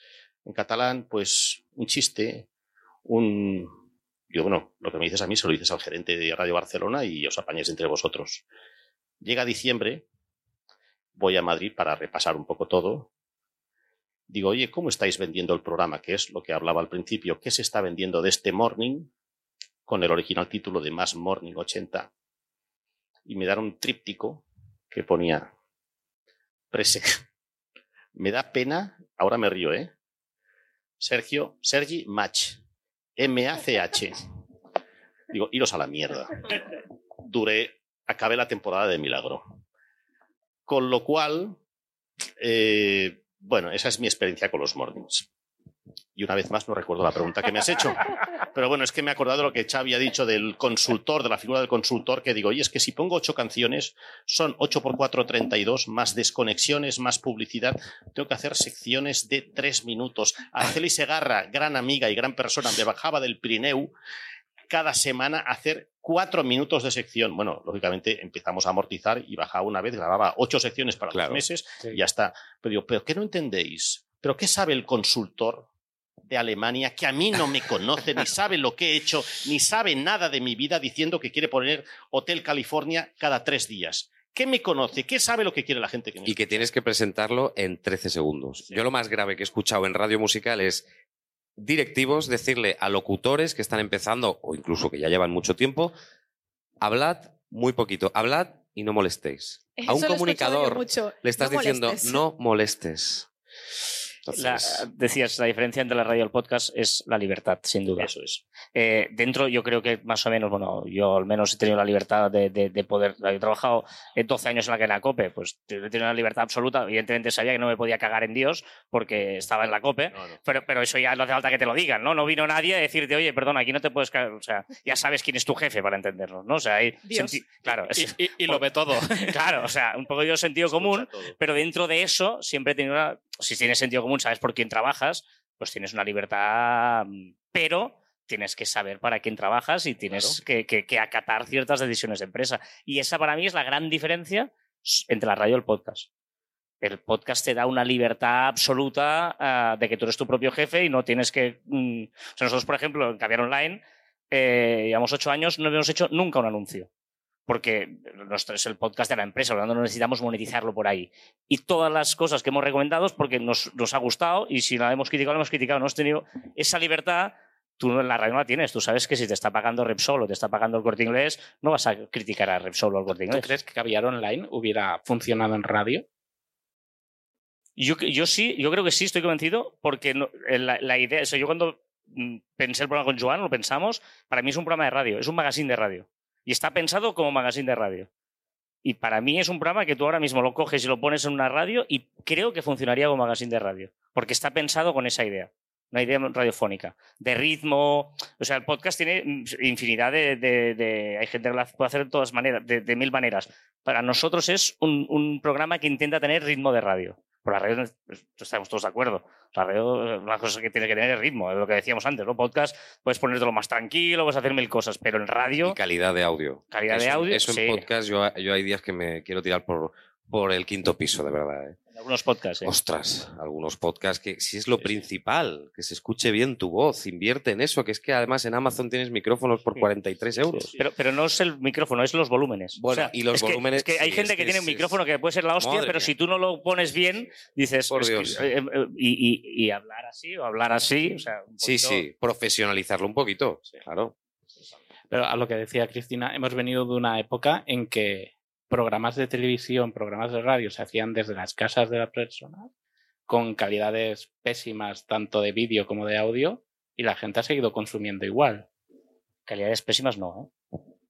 en catalán, pues, un chiste, un. Yo, bueno, lo que me dices a mí se lo dices al gerente de Radio Barcelona y os apañáis entre vosotros. Llega diciembre, voy a Madrid para repasar un poco todo. Digo, oye, ¿cómo estáis vendiendo el programa? Que es lo que hablaba al principio. ¿Qué se está vendiendo de este Morning? Con el original título de Más Morning 80. Y me dan un tríptico que ponía prese. Me da pena, ahora me río, ¿eh? Sergio, Sergi Match. M-A-C-H. Digo, iros a la mierda. Duré, acabé la temporada de milagro. Con lo cual, eh, bueno, esa es mi experiencia con los mornings. Y una vez más no recuerdo la pregunta que me has hecho. Pero bueno, es que me he acordado de lo que Xavi ha dicho del consultor, de la figura del consultor, que digo, y es que si pongo ocho canciones, son 8 por 4, 32, más desconexiones, más publicidad. Tengo que hacer secciones de tres minutos. Araceli Segarra, gran amiga y gran persona, me bajaba del Pirineu cada semana a hacer cuatro minutos de sección. Bueno, lógicamente empezamos a amortizar y bajaba una vez, grababa ocho secciones para Claro. dos meses Sí. y ya está. Pero digo, ¿pero qué no entendéis? ¿Pero qué sabe el consultor de Alemania que a mí no me conoce, ni sabe lo que he hecho, ni sabe nada de mi vida diciendo que quiere poner Hotel California cada tres días? ¿Qué me conoce? ¿Qué sabe lo que quiere la gente que me Y que tienes que presentarlo en 13 segundos. Yo lo más grave que he escuchado en radio musical es directivos decirle a locutores que están empezando o incluso que ya llevan mucho tiempo, hablad muy poquito, hablad y no molestéis. Eso a un comunicador mucho. le estás No diciendo molestes. no molestes. La- Entonces, decías, la diferencia entre la radio y el podcast es la libertad, sin duda. Eso es. Eh, dentro, yo creo que más o menos, bueno, yo al menos he tenido la libertad de, de- de poder. He trabajado eh, 12 años en la que era COPE, pues he tenido la libertad absoluta. Evidentemente sabía que no me podía cagar en Dios porque estaba en la COPE, No, no. pero, pero eso ya no hace falta que te lo digan, ¿no? No vino nadie a decirte, oye, perdona, aquí no te puedes cagar. O sea, ya sabes quién es tu jefe para entendernos, ¿no? O sea, senti- Claro, Y, es- y- y lo ve todo. claro, o sea, un poco de sentido común, pero dentro de eso siempre he tenido una, si tienes sentido común, sabes por quién trabajas, pues tienes una libertad, mm, pero tienes que saber para quién trabajas y tienes que, que- que acatar ciertas decisiones de empresa. Y esa para mí es la gran diferencia entre la radio y el podcast. El podcast te da una libertad absoluta ah, de que tú eres tu propio jefe y no tienes que... mm, o sea, nosotros, por ejemplo, en Caviar Online, eh, llevamos ocho años, no hemos hecho nunca un anuncio porque nuestro es el podcast de la empresa, por lo tanto no necesitamos monetizarlo por ahí. Y todas las cosas que hemos recomendado es porque nos, nos ha gustado y si la hemos criticado, la hemos criticado. No hemos tenido esa libertad, tú en la radio no la tienes. Tú sabes que si te está pagando Repsol o te está pagando el corte inglés, no vas a criticar a Repsol o al corte ¿Tú inglés. crees que Caviar Online hubiera funcionado en radio? Yo, yo sí, yo creo que sí, estoy convencido, porque no- eh, la, la idea, o sea, yo cuando mm, pensé el programa con Joan, lo pensamos, para mí es un programa de radio, es un magazine de radio. Y está pensado como magazine de radio. Y para mí es un programa que tú ahora mismo lo coges y lo pones en una radio y creo que funcionaría como magazine de radio, porque está pensado con esa idea, una idea radiofónica, de ritmo. O sea, el podcast tiene infinidad de... de- de- hay gente que lo puede hacer de todas maneras, de, mil maneras. Para nosotros es un programa que intenta tener ritmo de radio. Por la radio pues, estamos todos de acuerdo. La radio, una cosa que tiene que tener es ritmo, es lo que decíamos antes, ¿no? Podcast, puedes ponértelo más tranquilo, puedes hacer mil cosas, pero en radio, y calidad de audio. calidad de Eso- audio, Eso en sí. podcast, yo, yo hay días que me quiero tirar por, por el quinto piso, de verdad. ¿eh? En algunos podcasts, sí. Ostras, algunos podcasts que si es lo principal, que se escuche bien tu voz, invierte en eso, que es que además en Amazon tienes micrófonos por Sí. 43 euros. Pero, pero no es el micrófono, es los volúmenes. Bueno, O sea, y los es que- volúmenes, Es que, hay sí, gente es que, que tiene un micrófono que puede ser la hostia, pero mía. si tú no lo pones bien, dices. Por que- Dios. eh, eh, y, y- y hablar así o hablar así. O sea, un Sí, sí, profesionalizarlo un poquito, claro. Pero a lo que decía Cristina, hemos venido de una época en que programas de televisión, programas de radio se hacían desde las casas de las personas con calidades pésimas tanto de vídeo como de audio y la gente ha seguido consumiendo igual. Calidades pésimas no, ¿eh?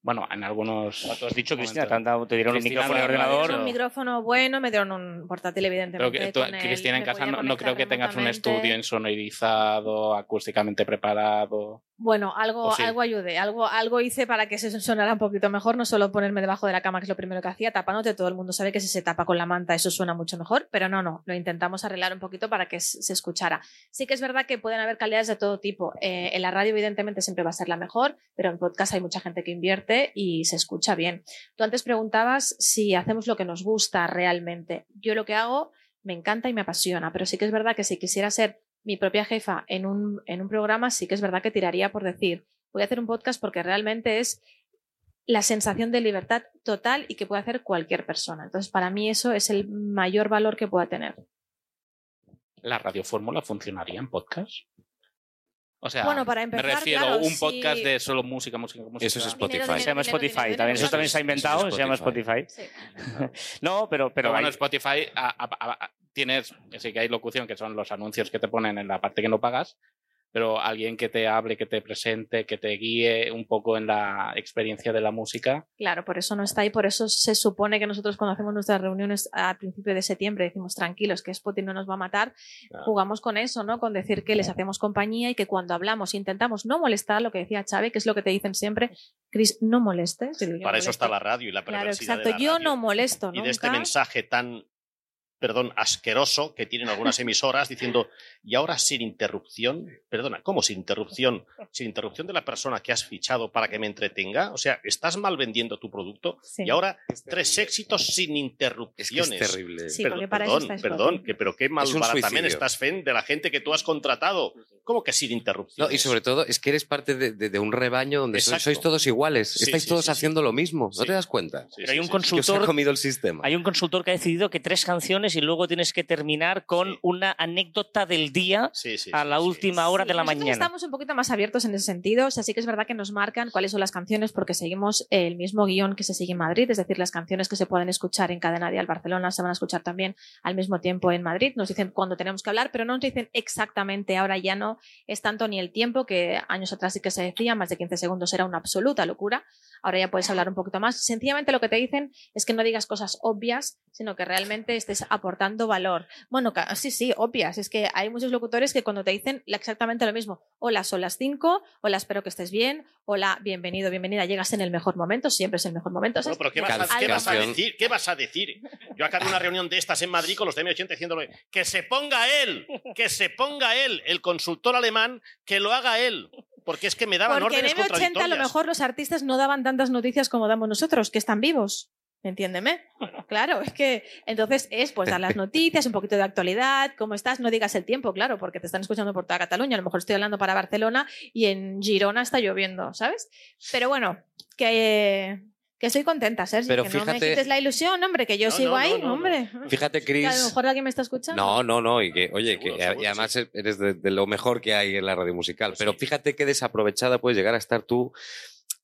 Bueno, en algunos... Como tú has dicho. Cristina, te, han dado- te dieron Cristina un micrófono de Me ordenador. dieron un micrófono bueno, me dieron un portátil, evidentemente. que tú, con el- Cristina, en me casa no, no creo que tengas un estudio insonorizado, acústicamente preparado. Bueno, algo, algo ayudé, algo, algo hice para que se sonara un poquito mejor, no solo ponerme debajo de la cama, que es lo primero que hacía, tapándote, todo el mundo sabe que si se tapa con la manta eso suena mucho mejor, pero no, no, lo intentamos arreglar un poquito para que se se escuchara. Sí que es verdad que pueden haber calidades de todo tipo. Eh, en la radio evidentemente siempre va a ser la mejor, pero en podcast hay mucha gente que invierte y se escucha bien. Tú antes preguntabas si hacemos lo que nos gusta realmente. Yo lo que hago me encanta y me apasiona, pero sí que es verdad que si quisiera ser mi propia jefa en un, en un programa, sí que es verdad que tiraría por decir, voy a hacer un podcast porque realmente es la sensación de libertad total y que puede hacer cualquier persona. Entonces, para mí eso es el mayor valor que pueda tener. ¿La radiofórmula funcionaría en podcast? O sea, Bueno, para empezar, me refiero claro, a un si- podcast de solo música, música, música. Eso es Spotify. Dinero, Se llama dinero, Spotify dinero, también. Eso también se ha inventado, se llama Spotify. Sí. No, pero, pero bueno, hay- Spotify a- a- a- tienes, sí que hay locución, que son los anuncios que te ponen en la parte que no pagas, pero alguien que te hable, que te presente, que te guíe un poco en la experiencia de la música. Claro, por eso no está ahí, por eso se supone que nosotros cuando hacemos nuestras reuniones a principio de septiembre decimos tranquilos que Spotify no nos va a matar, jugamos con eso, ¿no? Con decir que les hacemos compañía y que cuando hablamos intentamos no molestar, lo que decía Chávez, que es lo que te dicen siempre, Chris, no molestes. Para eso está la radio y la Claro, perversidad exacto. de la Yo radio. no molesto y de este mensaje tan perdón, asqueroso que tienen algunas emisoras diciendo, y ahora sin interrupción, perdona, ¿cómo sin interrupción? Sin interrupción de la persona que has fichado para que me entretenga. O sea, estás mal vendiendo tu producto Sí. y ahora Es tres éxitos sin Es que es interrupciones. terrible. Sí, Perdón, para perdón, que, pero qué mal Es también estás fen de la gente que tú has contratado. ¿Cómo que sin interrupciones? No, y sobre todo es que eres parte de, de- de un rebaño donde sois, sois todos iguales. Sí, Estáis sí, todos sí, sí. haciendo lo mismo. ¿No te das cuenta? Sí, Pero hay un. Que os ha comido el sistema. Hay un consultor que ha decidido que tres canciones y luego tienes que terminar con Sí. una anécdota del día Sí, sí, a la sí. última hora Sí, de la nosotros mañana. Estamos un poquito más abiertos en ese sentido. O sea, sí que es verdad que nos marcan cuáles son las canciones porque seguimos el mismo guion que se sigue en Madrid, es decir, las canciones que se pueden escuchar en Cadena Dial Barcelona se van a escuchar también al mismo tiempo en Madrid. Nos dicen cuándo tenemos que hablar, pero no nos dicen exactamente. Ahora ya no es tanto ni el tiempo que años atrás sí que se decía, más de 15 segundos era una absoluta locura. Ahora ya puedes hablar un poquito más. Sencillamente lo que te dicen es que no digas cosas obvias, sino que realmente estés aportando valor. Bueno, sí, sí, obvias. Es que hay muchos locutores que cuando te dicen exactamente lo mismo, hola, son las 5, hola, espero que estés bien, hola, bienvenido, bienvenida, llegas en el mejor momento, siempre es el mejor momento. Bueno, pero ¿qué vas, a, qué vas a decir? ¿Qué vas a decir? Yo acabé una reunión de estas en Madrid con los de M80 diciéndole que se ponga él, que se ponga él, el consultor alemán, que lo haga él. Porque es que me daban Porque en órdenes M80 a lo mejor los artistas no daban tantas noticias como damos nosotros, que están vivos. Entiéndeme. Claro, es que entonces es pues dar las noticias, un poquito de actualidad, cómo estás, no digas el tiempo, claro, porque te están escuchando por toda Cataluña, a lo mejor estoy hablando para Barcelona y en Girona está lloviendo, ¿sabes? Pero bueno, que, que estoy contenta, Sergi, Pero que no me fíjate- quites la ilusión, hombre, que yo No, sigo no, ahí, hombre. Fíjate, Que a lo Chris. mejor alguien me está escuchando. No, no, no. Y que, oye, Seguro, que seguro, y además eres de, de lo mejor que hay en la radio musical. Pues Pero sí. fíjate qué desaprovechada puedes llegar a estar tú.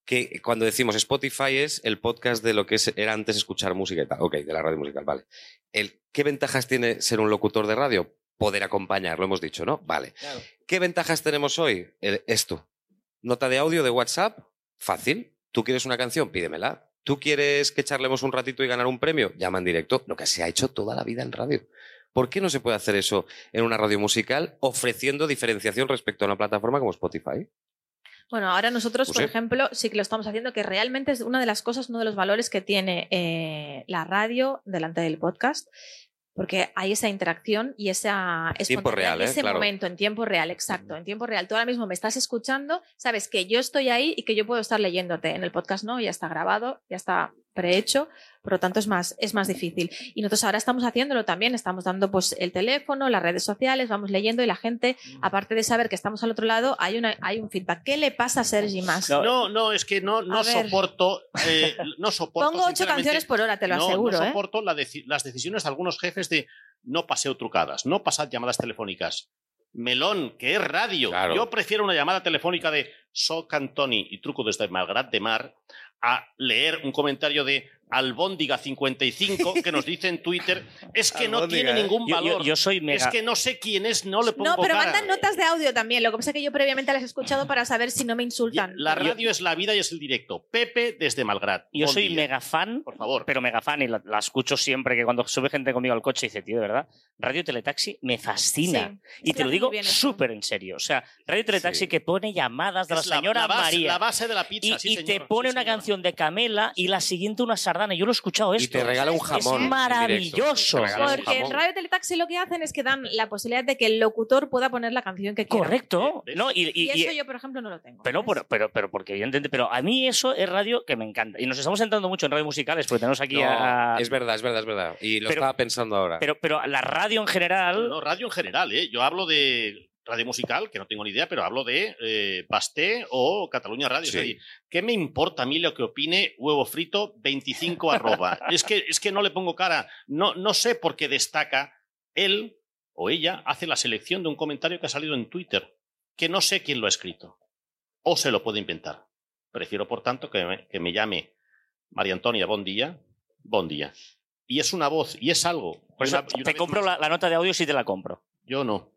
Que cuando decimos Spotify es el podcast de lo que era antes escuchar música y tal. Ok, de la radio musical, vale. El, ¿Qué ventajas tiene ser un locutor de radio? Poder acompañar, lo hemos dicho, ¿no? Vale. ¿Qué ventajas tenemos hoy? El- esto. Nota de audio de WhatsApp, fácil. ¿Tú quieres una canción? Pídemela. ¿Tú quieres que charlemos un ratito y ganar un premio? Llama en directo. Lo que se ha hecho toda la vida en radio. ¿Por qué no se puede hacer eso en una radio musical ofreciendo diferenciación respecto a una plataforma como Spotify? Bueno, ahora nosotros, No por ejemplo, sí que lo estamos haciendo, que realmente es una de las cosas, uno de los valores que tiene eh, la radio delante del podcast, porque hay esa interacción y esa Tiempo real, ¿eh? ese Claro. momento, en tiempo real, exacto, en tiempo real. Tú ahora mismo me estás escuchando, sabes que yo estoy ahí y que yo puedo estar leyéndote. En el podcast no, ya está grabado, ya está prehecho, por lo tanto es más, es más difícil. Y nosotros ahora estamos haciéndolo también, estamos dando pues el teléfono, las redes sociales, vamos leyendo y la gente, Mm. aparte de saber que estamos al otro lado, hay, una, hay un feedback. ¿Qué le pasa a Sergi más? No, No, no, es que no, no soporto. eh, no soporto. Pongo ocho canciones por hora, te lo no, aseguro, no ¿eh? soporto la deci- las decisiones de algunos jefes de no paseo trucadas, no pasad llamadas telefónicas. Melón, que es radio. Claro. Yo prefiero una llamada telefónica de So Cantoni y truco desde Malgrat de Mar a leer un comentario de Albóndiga 55 que nos dice en Twitter es que no tiene ¿eh? ningún valor. yo- yo soy Es mega. que no sé quién es, no le pongo No, pero cara. mandan notas de audio también. Lo que pasa es que yo previamente las he escuchado para saber si no me insultan. La radio es la vida y es el directo. Pepe desde Malgrat. Yo soy día. mega fan, Por favor. pero mega fan y la, la escucho siempre que cuando sube gente conmigo al coche dice, tío, de verdad, Radio Teletaxi me fascina. Sí, y te lo digo súper en serio. O sea, Radio Teletaxi Sí. que pone llamadas de la Es señora base, María. la base de la pizza. y, sí, y señor, te pone sí, una canción de Camela y la siguiente una sardana. Yo lo he escuchado esto. Y te regala un Es jamón. en maravilloso. Porque en. Radio Teletaxi lo que hacen es que dan la posibilidad de que el locutor pueda poner la canción que quiera. Correcto. ¿no? Y, y- Y, y- eso yo, por ejemplo, no lo tengo. pero, pero, pero, pero, porque evidentemente, pero a mí eso es radio que me encanta. Y nos estamos centrando mucho en radio musicales porque tenemos aquí No, a. Es verdad, es verdad, es verdad. Y lo Pero- estaba pensando ahora. Pero, pero la radio en general. No, radio en general, ¿eh? Yo hablo de radio musical, que no tengo ni idea, pero hablo de eh, Basté o Cataluña Radio. Sí. ¿qué me importa a mí lo que opine Huevo Frito 25 arroba? es, que, es que no le pongo cara. No, no sé por qué destaca él o ella hace la selección de un comentario que ha salido en Twitter, que no sé quién lo ha escrito. O se lo puede inventar. Prefiero, por tanto, que me, que me llame María Antonia Bon Día, Bon Día. Y es una voz, y es algo. Por Y eso una- y una te compro la nota de audio si te la compro. Yo no.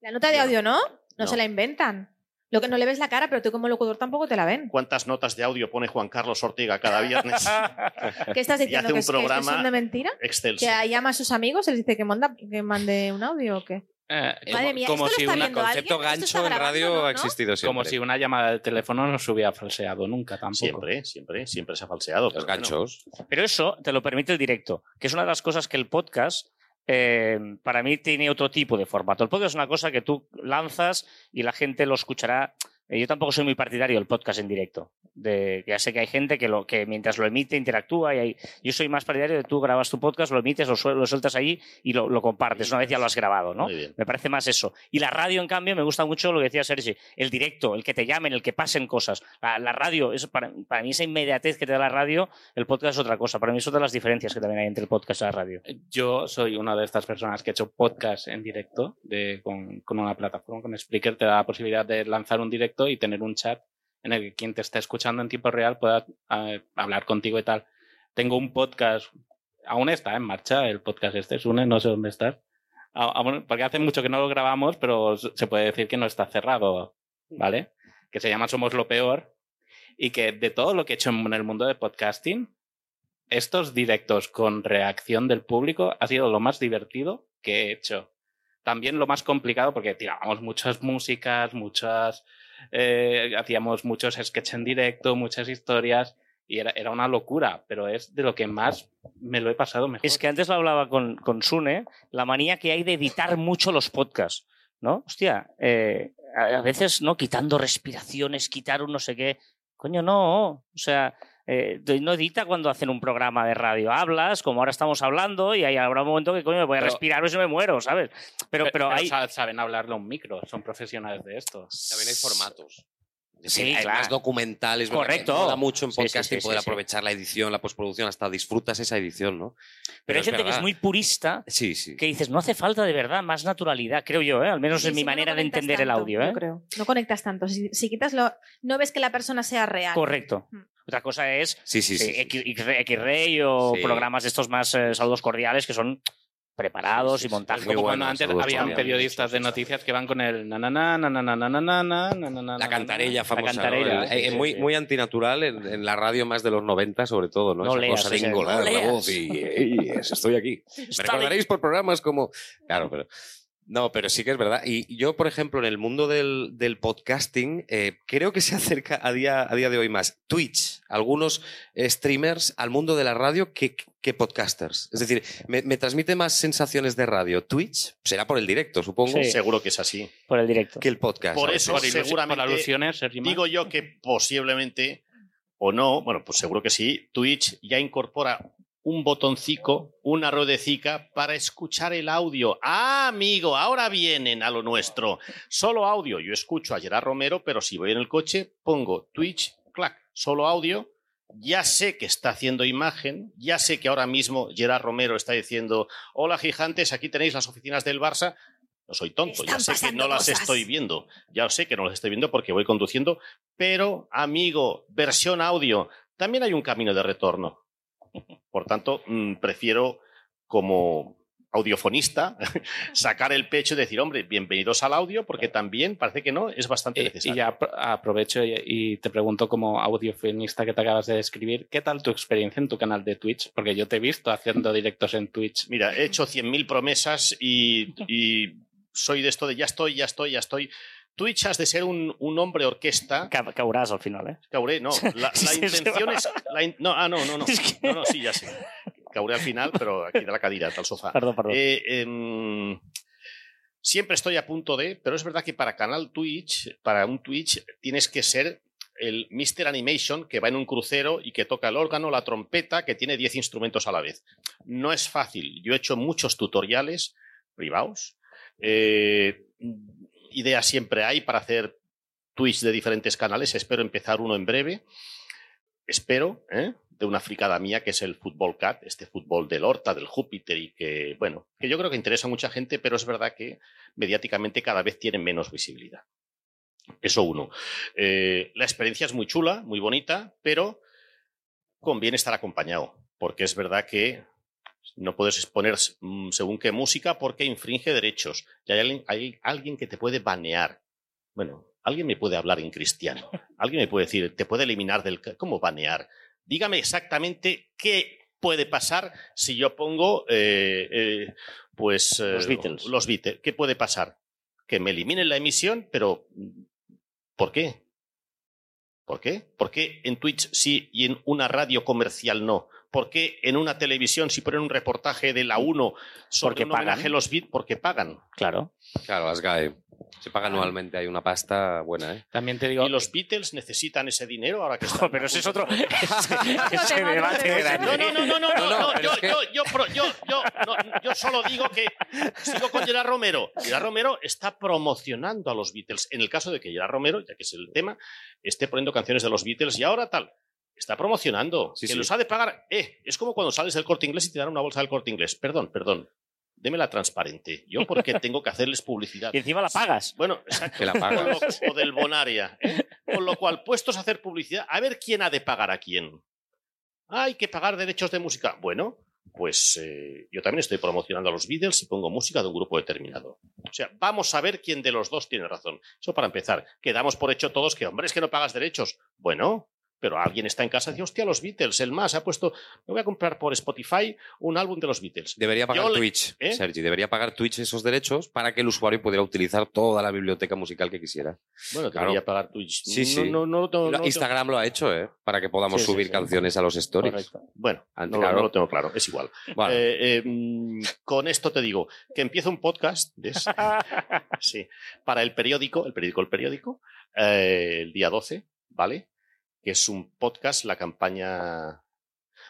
La nota de no. audio, ¿no? No, No. se la inventan. Lo que no le ves la cara, pero tú como locutor tampoco te la ven. ¿Cuántas notas de audio pone Juan Carlos Ortega cada viernes? ¿Qué estás Y diciendo? hace un ¿Que, es- que programa son de mentira? Excelso. ¿Que llama a sus amigos y les dice que, manda, que mande un audio o qué? Eh, Madre mía, como ¿esto lo si viendo concepto alguien? ¿Esto está gancho en radio no, ha no? existido siempre. como si una llamada de teléfono no se hubiera falseado nunca tampoco. Siempre, siempre, siempre se ha falseado. Los pero ganchos. Pero eso te lo permite el directo, que es una de las cosas que el podcast eh, para mí tiene otro tipo de formato. El podcast es una cosa que tú lanzas y la gente lo escuchará. Eh, Yo tampoco soy muy partidario del podcast en directo. De, ya sé que hay gente que, lo, que mientras lo emite interactúa. Y hay- yo soy más partidario de tú grabas tu podcast, lo emites, lo, lo sueltas ahí y lo, lo compartes. Una vez ya lo has grabado, ¿no? Me parece más eso. Y la radio, en cambio, me gusta mucho lo que decía Sergi, el directo, el que te llamen, el que pasen cosas. La, la radio, eso para, para mí esa inmediatez que te da la radio, el podcast es otra cosa. Para mí es otra de las diferencias que también hay entre el podcast y la radio. Yo soy una de estas personas que ha hecho podcast en directo de, con, con una plataforma, con Spreaker, te da la posibilidad de lanzar un directo y tener un chat en el que quien te está escuchando en tiempo real pueda eh, hablar contigo y tal. Tengo un podcast, aún está en marcha el podcast este, Sune, no sé dónde está. A- aún- porque hace mucho que no lo grabamos, pero se puede decir que no está cerrado, ¿vale? Que se llama Somos lo Peor y que de todo lo que he hecho en el mundo de podcasting, estos directos con reacción del público ha sido lo más divertido que he hecho. También lo más complicado porque tirábamos muchas músicas, muchas. Eh, hacíamos muchos sketches en directo, muchas historias y era, era una locura, pero es de lo que más me lo he pasado mejor. Es que antes lo hablaba con, con Sune, la manía que hay de editar mucho los podcasts, ¿no? Hostia, eh, a veces, ¿no? Quitando respiraciones, quitar un no sé qué. Coño, no. O sea, eh, no edita cuando hacen un programa de radio. Hablas, como ahora estamos hablando, y ahí habrá un momento que, coño, me voy a Pero- respirar o se me muero, ¿sabes? Pero, pero, hay... sa- saben hablarle a un micro, son profesionales de esto. También hay formatos. Sí, decir, hay claro. más documentales. Correcto. Mola mucho en Sí, sí, podcasting sí, poder sí, sí. aprovechar la edición, la postproducción, hasta disfrutas esa edición, ¿no? pero hay gente que es muy purista, Sí, sí. que dices, no hace falta de verdad más naturalidad, creo yo, ¿eh? Al menos Sí, en mi no manera de entender el audio, yo ¿eh? creo. No conectas tanto. Si, si quitas lo. No ves que la persona sea real. Correcto. Mm. Otra cosa es Sí, sí, sí. eh, X-Ray o Sí. programas de estos más eh, saludos cordiales que son preparados y montajes. Es muy Como bueno, cuando antes habían periodistas de noticias que van con el na na na na na na na na La cantarella famosa. eh, muy, muy antinatural en, la radio más de los 90, sobre todo, ¿no? Esa cosa de engolar la voz y, "Ey, estoy aquí. Me recordaréis por programas como. Claro, pero. No, pero sí que es verdad. Y yo, por ejemplo, en el mundo del, del podcasting, eh, creo que se acerca a día, a día de hoy más Twitch, algunos streamers al mundo de la radio que, que podcasters. Es decir, me, me transmite más sensaciones de radio Twitch, será por el directo, supongo, Sí. Seguro que es así. por el directo. que el podcast. Por eso. Por, seguramente- por alusiones. Digo yo que posiblemente o no, bueno, pues seguro que sí, Twitch ya incorpora un botoncito, una ruedecica para escuchar el audio. Ah, amigo, ahora vienen a lo nuestro. Solo audio. Yo escucho a Gerard Romero, pero si voy en el coche, pongo Twitch, clac, solo audio. Ya sé que está haciendo imagen, ya sé que ahora mismo Gerard Romero está diciendo, hola gigantes, aquí tenéis las oficinas del Barça. No soy tonto, ya sé que no las estoy viendo, ya sé que no las estoy viendo porque voy conduciendo, pero amigo, versión audio, también hay un camino de retorno. Por tanto, mm, prefiero como audiofonista sacar el pecho y decir, hombre, bienvenidos al audio, porque también parece que no, es bastante Y, y necesario. ya apro- aprovecho y, y te pregunto como audiofonista que te acabas de describir, ¿qué tal tu experiencia en tu canal de Twitch? Porque yo te he visto haciendo directos en Twitch. Mira, he hecho 100.000 promesas y, y soy de esto de ya estoy, ya estoy, ya estoy. Twitch has de ser un, un hombre orquesta. Ca- Caurás al final, ¿eh? Cauré, no. La, intención es. la in- no, ah, no, no, no. No, no, sí, ya sé. Cauré al final, pero aquí de la cadira, al sofá. Perdón, perdón. Eh, em, siempre estoy a punto de, pero es verdad que para canal Twitch, para un Twitch, tienes que ser el Mr. Animation que va en un crucero y que toca el órgano, la trompeta, que tiene 10 instrumentos a la vez. No es fácil. Yo he hecho muchos tutoriales privados. Eh, ideas siempre hay para hacer Twitch de diferentes canales. Espero empezar uno en breve. Espero, ¿eh? de una fricada mía que es el Fútbol Cat, este fútbol del Horta, del Júpiter y que, bueno, que yo creo que interesa a mucha gente, pero es verdad que mediáticamente cada vez tiene menos visibilidad. Eso uno. Eh, la experiencia es muy chula, muy bonita, pero conviene estar acompañado, porque es verdad que no puedes exponer mm, según qué música porque infringe derechos. Y hay alguien, hay alguien que te puede banear. Bueno, alguien me puede hablar en cristiano. Alguien me puede decir, te puede eliminar del... ¿Cómo banear? Dígame exactamente qué puede pasar si yo pongo, eh, eh, pues... eh, Los Beatles. Los Beatles. ¿Qué puede pasar? Que me eliminen la emisión, pero ¿por qué? ¿Por qué? ¿Por qué en Twitch sí y en una radio comercial no? ¿Por qué en una televisión, si ponen un reportaje de la 1 sobre Porque un homenaje a los Beatles, porque pagan? Claro. Claro, las GAE. Se paga anualmente, hay una pasta buena, ¿eh? También te digo, ¿Y los Beatles necesitan ese dinero ahora que están pero ese es otro. ese, ese tema, debate de No, no, no, no, no, no, no, no, pero yo, yo, yo, yo, yo, no, yo solo digo que sigo con Gerard Romero. Gerard Romero está promocionando a los Beatles. En el caso de que Gerard Romero, ya que es el tema, esté poniendo canciones de los Beatles y ahora tal. Está promocionando. Sí, que sí. los ha de pagar. Eh, es como cuando sales del corte inglés y te dan una bolsa del corte inglés. Perdón, perdón. Démela transparente. Yo porque tengo que hacerles publicidad. Y encima la pagas. Bueno, exacto. Que la Con pagas. lo- o del Bonaria. ¿eh? Con lo cual, puestos a hacer publicidad, a ver quién ha de pagar a quién. Hay que pagar derechos de música. Bueno, pues eh, yo también estoy promocionando a los Beatles y pongo música de un grupo determinado. O sea, vamos a ver quién de los dos tiene razón. Eso para empezar. Quedamos por hecho todos que, hombre, es que no pagas derechos. Bueno, pero alguien está en casa y dice, hostia, los Beatles, el más ha puesto, me voy a comprar por Spotify un álbum de los Beatles. Debería pagar Yo le- Twitch, ¿Eh? Sergi. Debería pagar Twitch esos derechos para que el usuario pudiera utilizar toda la biblioteca musical que quisiera. Bueno, Claro. debería pagar Twitch. Sí, No, sí. No, no, no tengo- Instagram lo ha hecho, ¿eh? Para que podamos Sí, subir sí. canciones a los stories. Correcto. Bueno, claro. no lo tengo claro, es igual. Eh, eh, con esto te digo que empieza un podcast, ¿ves? sí, para el periódico, el periódico El Periódico, el día 12, ¿vale? Que es un podcast, la campaña...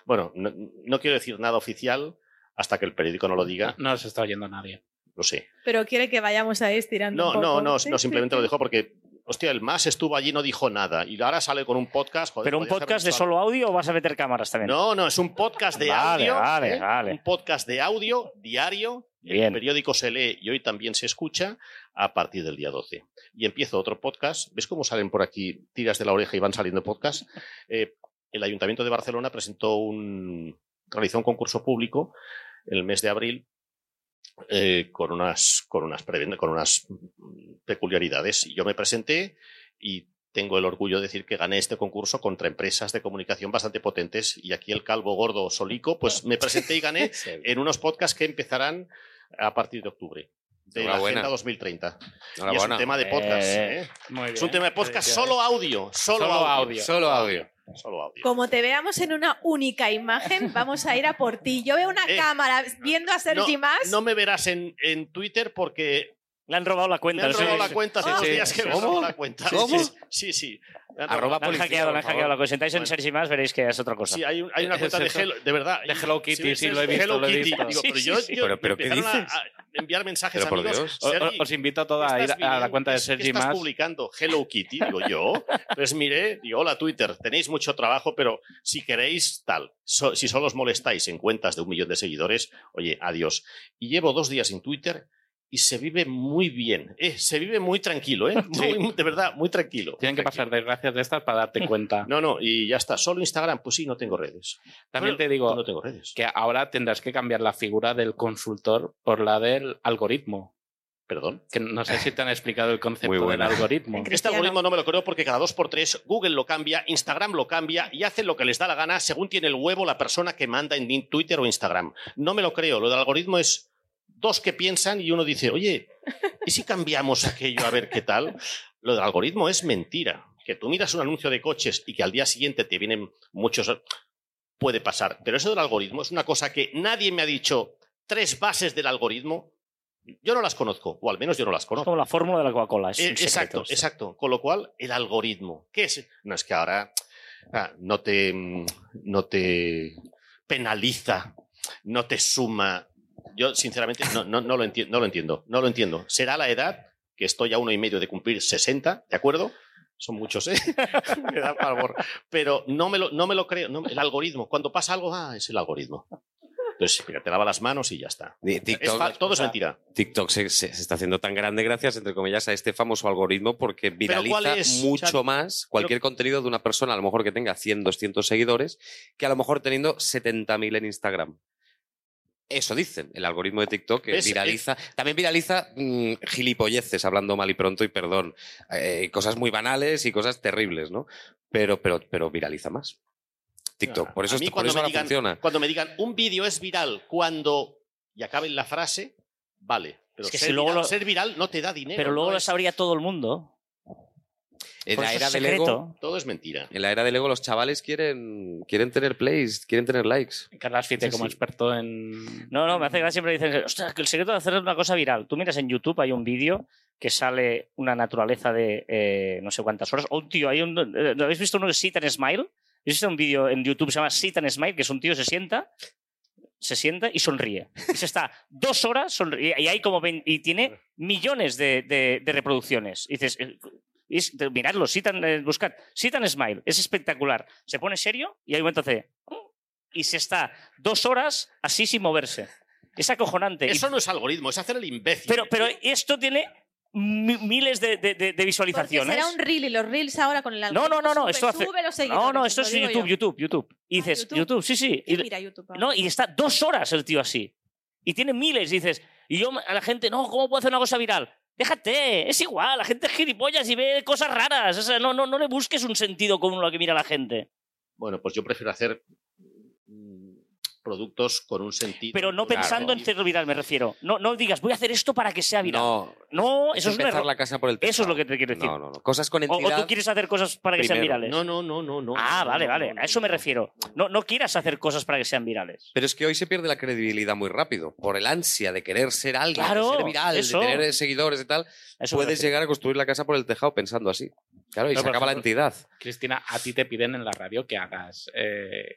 Bueno, no, no quiero decir nada oficial hasta que el periódico no lo diga, no se está oyendo nadie. lo sé. Pero quiere que vayamos ahí estirando. No, un poco. no, no, no, simplemente lo dejo porque, hostia, el más estuvo allí y no dijo nada. Y ahora sale con un podcast. joder, ¿Pero un podcast de solo audio o vas a meter cámaras también? No, no, es un podcast de Vale, audio. vale, ¿eh? vale. Un podcast de audio diario. Bien. El periódico se lee y hoy también se escucha a partir del día 12. Y empiezo otro podcast. ¿Ves cómo salen por aquí tiras de la oreja y van saliendo podcasts? Eh, el Ayuntamiento de Barcelona presentó un. realizó un concurso público en el mes de abril eh, con unas con unas con unas peculiaridades. Y yo me presenté y tengo el orgullo de decir que gané este concurso contra empresas de comunicación bastante potentes. Y aquí el calvo gordo solico, pues me presenté y gané en unos podcasts que empezarán a partir de octubre. De la. Agenda 2030. Y es un tema de podcast. Eh, ¿eh? Muy bien. Es un tema de podcast solo audio. Solo, Solo audio. audio. Solo audio. Solo audio. Como te veamos en una única imagen, vamos a ir a por ti. Yo veo una Eh, cámara viendo a Sergi más. No me verás en, en Twitter porque Le han robado la me cuenta. han sí, robado sí, la cuenta hace dos Sí, días que me han robado la cuenta. ¿Cómo? Sí, sí. Me han Arroba Le han policía, hackeado, le han hackeado. Lo que sentáis en Bueno. Sergi más veréis que es otra cosa. Sí, hay, hay una Es cuenta de eso. Hello, de verdad. De Hello Kitty, es- sí, es lo he visto, Hello lo he Kitty. visto. Digo, Sí, pero sí, yo, sí. yo- Pero- pero ¿qué dices? a enviar mensajes Pero por amigos. Dios. Sergi, Os invito a todos a ¿qué ir a la cuenta de ¿Qué- Sergi ¿Qué estás publicando? Hello Kitty, digo yo. Pues miré, digo, hola Twitter, tenéis mucho trabajo, pero si queréis, tal. So- si solo os molestáis en cuentas de un millón de seguidores, oye, adiós. Y llevo dos días en Twitter y se vive muy bien. Eh, se vive muy tranquilo, ¿eh? Muy- de verdad, muy tranquilo. Tienen que pasar desgracias de estas para darte cuenta. No, no, y ya está. Solo Instagram, pues sí, no tengo redes. También te digo No tengo redes. que ahora tendrás que cambiar la figura del consultor por la del algoritmo. Perdón. Que no sé si te han explicado el concepto del algoritmo. Este algoritmo no me lo creo porque cada dos por tres Google lo cambia, Instagram lo cambia y hace lo que les da la gana según tiene el huevo la persona que manda en Twitter o Instagram. No me lo creo. Lo del algoritmo es dos que piensan y uno dice, oye, ¿y si cambiamos aquello a ver qué tal? Lo del algoritmo es mentira. Que tú miras un anuncio de coches y que al día siguiente te vienen muchos... Puede pasar. Pero eso del algoritmo es una cosa que nadie me ha dicho tres bases del algoritmo. Yo no las conozco, o al menos yo no las Es conozco. como la fórmula de la Coca-Cola. es Eh, exacto, exacto. Con lo cual, el algoritmo. ¿Qué es? No es que ahora ah, no, te, no te penaliza, no te suma. Yo, sinceramente, no, no, no lo no lo entiendo. No lo entiendo. Será la edad, que estoy a uno y medio de cumplir 60, ¿de acuerdo? Son muchos, ¿eh? me da pavor. Pero no me lo, no me lo creo. el algoritmo. Cuando pasa algo, ah, es el algoritmo. Entonces, mira, te lava las manos y ya está. Es TikTok, fa- todo es mentira. TikTok se, se- se está haciendo tan grande gracias, entre comillas, a este famoso algoritmo porque ¿cuál viraliza es? mucho O sea, más cualquier contenido de una persona, a lo mejor que tenga 100, 200 seguidores, que a lo mejor teniendo 70.000 en Instagram. Eso dicen, el algoritmo de TikTok que ¿Ves? viraliza. También viraliza mm, gilipolleces, hablando mal y pronto y perdón. eh, cosas muy banales y cosas terribles, ¿no? Pero, pero, pero viraliza más. TikTok. Por eso, a mí por cuando eso me ahora digan- funciona. Cuando me digan un vídeo es viral cuando y acaben la frase, vale. Pero Es que ser, si luego viral, lo- ser viral no te da dinero. Pero luego no lo es- sabría todo el mundo. En la era del ego, Todo es mentira. en la era del ego los chavales quieren, quieren tener plays, quieren tener likes. Carlas Fite Sí, como sí. experto en... No, no, me hace gracia siempre dicen, ostras, que el secreto de hacer una cosa viral. Tú miras en YouTube, hay un vídeo que sale una naturaleza de eh, no sé cuántas horas. O un tío, hay un, eh, ¿no ¿habéis visto uno de Sit and Smile? ¿Habéis visto un vídeo en YouTube que se llama Sit and Smile? Que es un tío se sienta, se sienta y sonríe. Y se está dos horas sonríe, y hay como 20 y tiene millones de, de- de reproducciones. Y dices, eh, es- miradlo, Sit and, eh, buscad, Sit and Smile, es espectacular. Se pone serio y hay un momento hace y se está dos horas así sin moverse. Es acojonante. Y- Eso no es algoritmo, es hacer el imbécil. pero, pero esto tiene mi- miles de, de- de- de Porque visualizaciones. será un reel y los reels ahora con el algoritmo No, no, no, no, sube, esto hace- sube los seguidores, No, no, esto es YouTube, yo. YouTube, YouTube. Y Ah, dices, YouTube. YouTube, sí, sí. Y, ¿Quién mira YouTube ahora? no, y está dos horas el tío así. Y tiene miles. Y dices, y yo a la gente, no, ¿cómo puedo hacer una cosa viral? Déjate, es igual, la gente es gilipollas y ve cosas raras. O sea, no, no, no le busques un sentido común a lo que mira la gente. Bueno, pues yo prefiero hacer productos con un sentido. Pero no Claro. pensando en hacerlo viral, me refiero. No, no digas, voy a hacer esto para que sea viral. No, No, eso es un error. la casa por el. Eso es lo que te quiero decir. No, no, no. Cosas con O, o entidad. tú quieres hacer cosas para que sean virales. No, no, no, no, no. ah, no, vale, vale. no, A eso me refiero. No, no quieras hacer cosas para que sean virales. Pero es que hoy se pierde la credibilidad muy rápido. Por el ansia de querer ser alguien, Claro, de ser viral, eso. de tener seguidores y tal, eso puedes llegar a construir la casa por el tejado pensando así. Claro, y No, se acaba la entidad. Cristina, a ti te piden en la radio que hagas eh,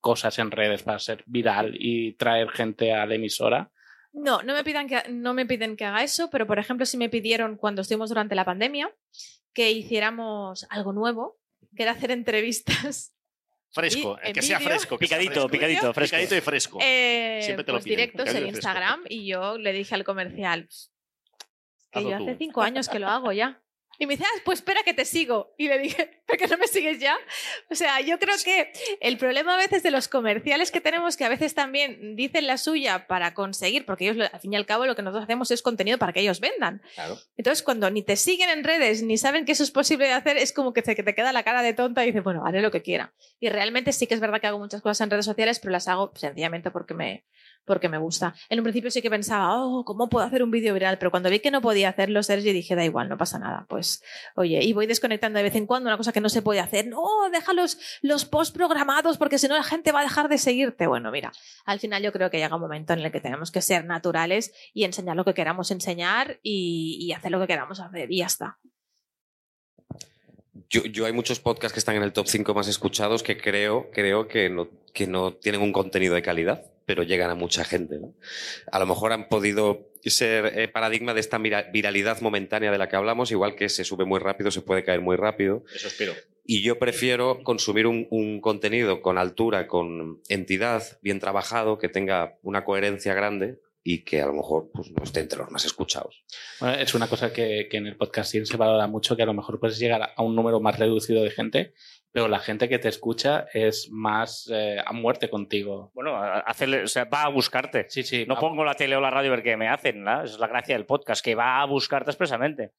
cosas en redes para ser viral y traer gente a la emisora. No, no me, pidan que, no me piden que haga eso, pero por ejemplo, si me pidieron cuando estuvimos durante la pandemia que hiciéramos algo nuevo, que era hacer entrevistas. Fresco, Y en que sea fresco. que sea Picadito, fresco. picadito, fresco. Picadito y fresco. eh, Siempre te lo pues piden, directos en y fresco. Instagram y yo le dije al comercial que Hazlo yo tú. hace cinco años que lo hago ya. Y me dice, ah, pues espera que te sigo. Y le dije, ¿por qué no me sigues ya? O sea, yo creo que el problema a veces de los comerciales que tenemos, que a veces también dicen la suya para conseguir, porque ellos, lo- al fin y al cabo, lo que nosotros hacemos es contenido para que ellos vendan. Claro. Entonces, cuando ni te siguen en redes, ni saben que eso es posible de hacer, es como que te, que te queda la cara de tonta y dices, bueno, haré lo que quiera. Y realmente sí que es verdad que hago muchas cosas en redes sociales, pero las hago sencillamente porque me, porque me gusta. En un principio sí que pensaba, oh, ¿cómo puedo hacer un vídeo viral? Pero cuando vi que no podía hacerlo, Sergio, dije, da igual, no pasa nada. Pues, oye, y voy desconectando de vez en cuando una cosa que no se puede hacer. No, deja los, los posts programados porque si no la gente va a dejar de seguirte. Bueno, mira, al final yo creo que llega un momento en el que tenemos que ser naturales y enseñar lo que queramos enseñar y, y hacer lo que queramos hacer y ya está. Yo, yo hay muchos podcasts que están en el top 5 más escuchados que creo, creo que, no, que no tienen un contenido de calidad, pero llegan a mucha gente. ¿no? A lo mejor han podido ser eh, paradigma de esta vira- viralidad momentánea de la que hablamos, igual que se sube muy rápido, se puede caer muy rápido. Eso espero. Y yo prefiero consumir un, un contenido con altura, con entidad, bien trabajado, que tenga una coherencia grande y que a lo mejor pues, no esté entre los más escuchados. Bueno, es una cosa que, que en el podcasting se valora mucho, que a lo mejor puedes llegar a un número más reducido de gente, pero la gente que te escucha es más eh, a muerte contigo. Bueno, hacerle, o sea, va a buscarte. Sí, sí. No a- pongo la tele o la radio porque me hacen, ¿no? Esa es la gracia del podcast, que va a buscarte expresamente.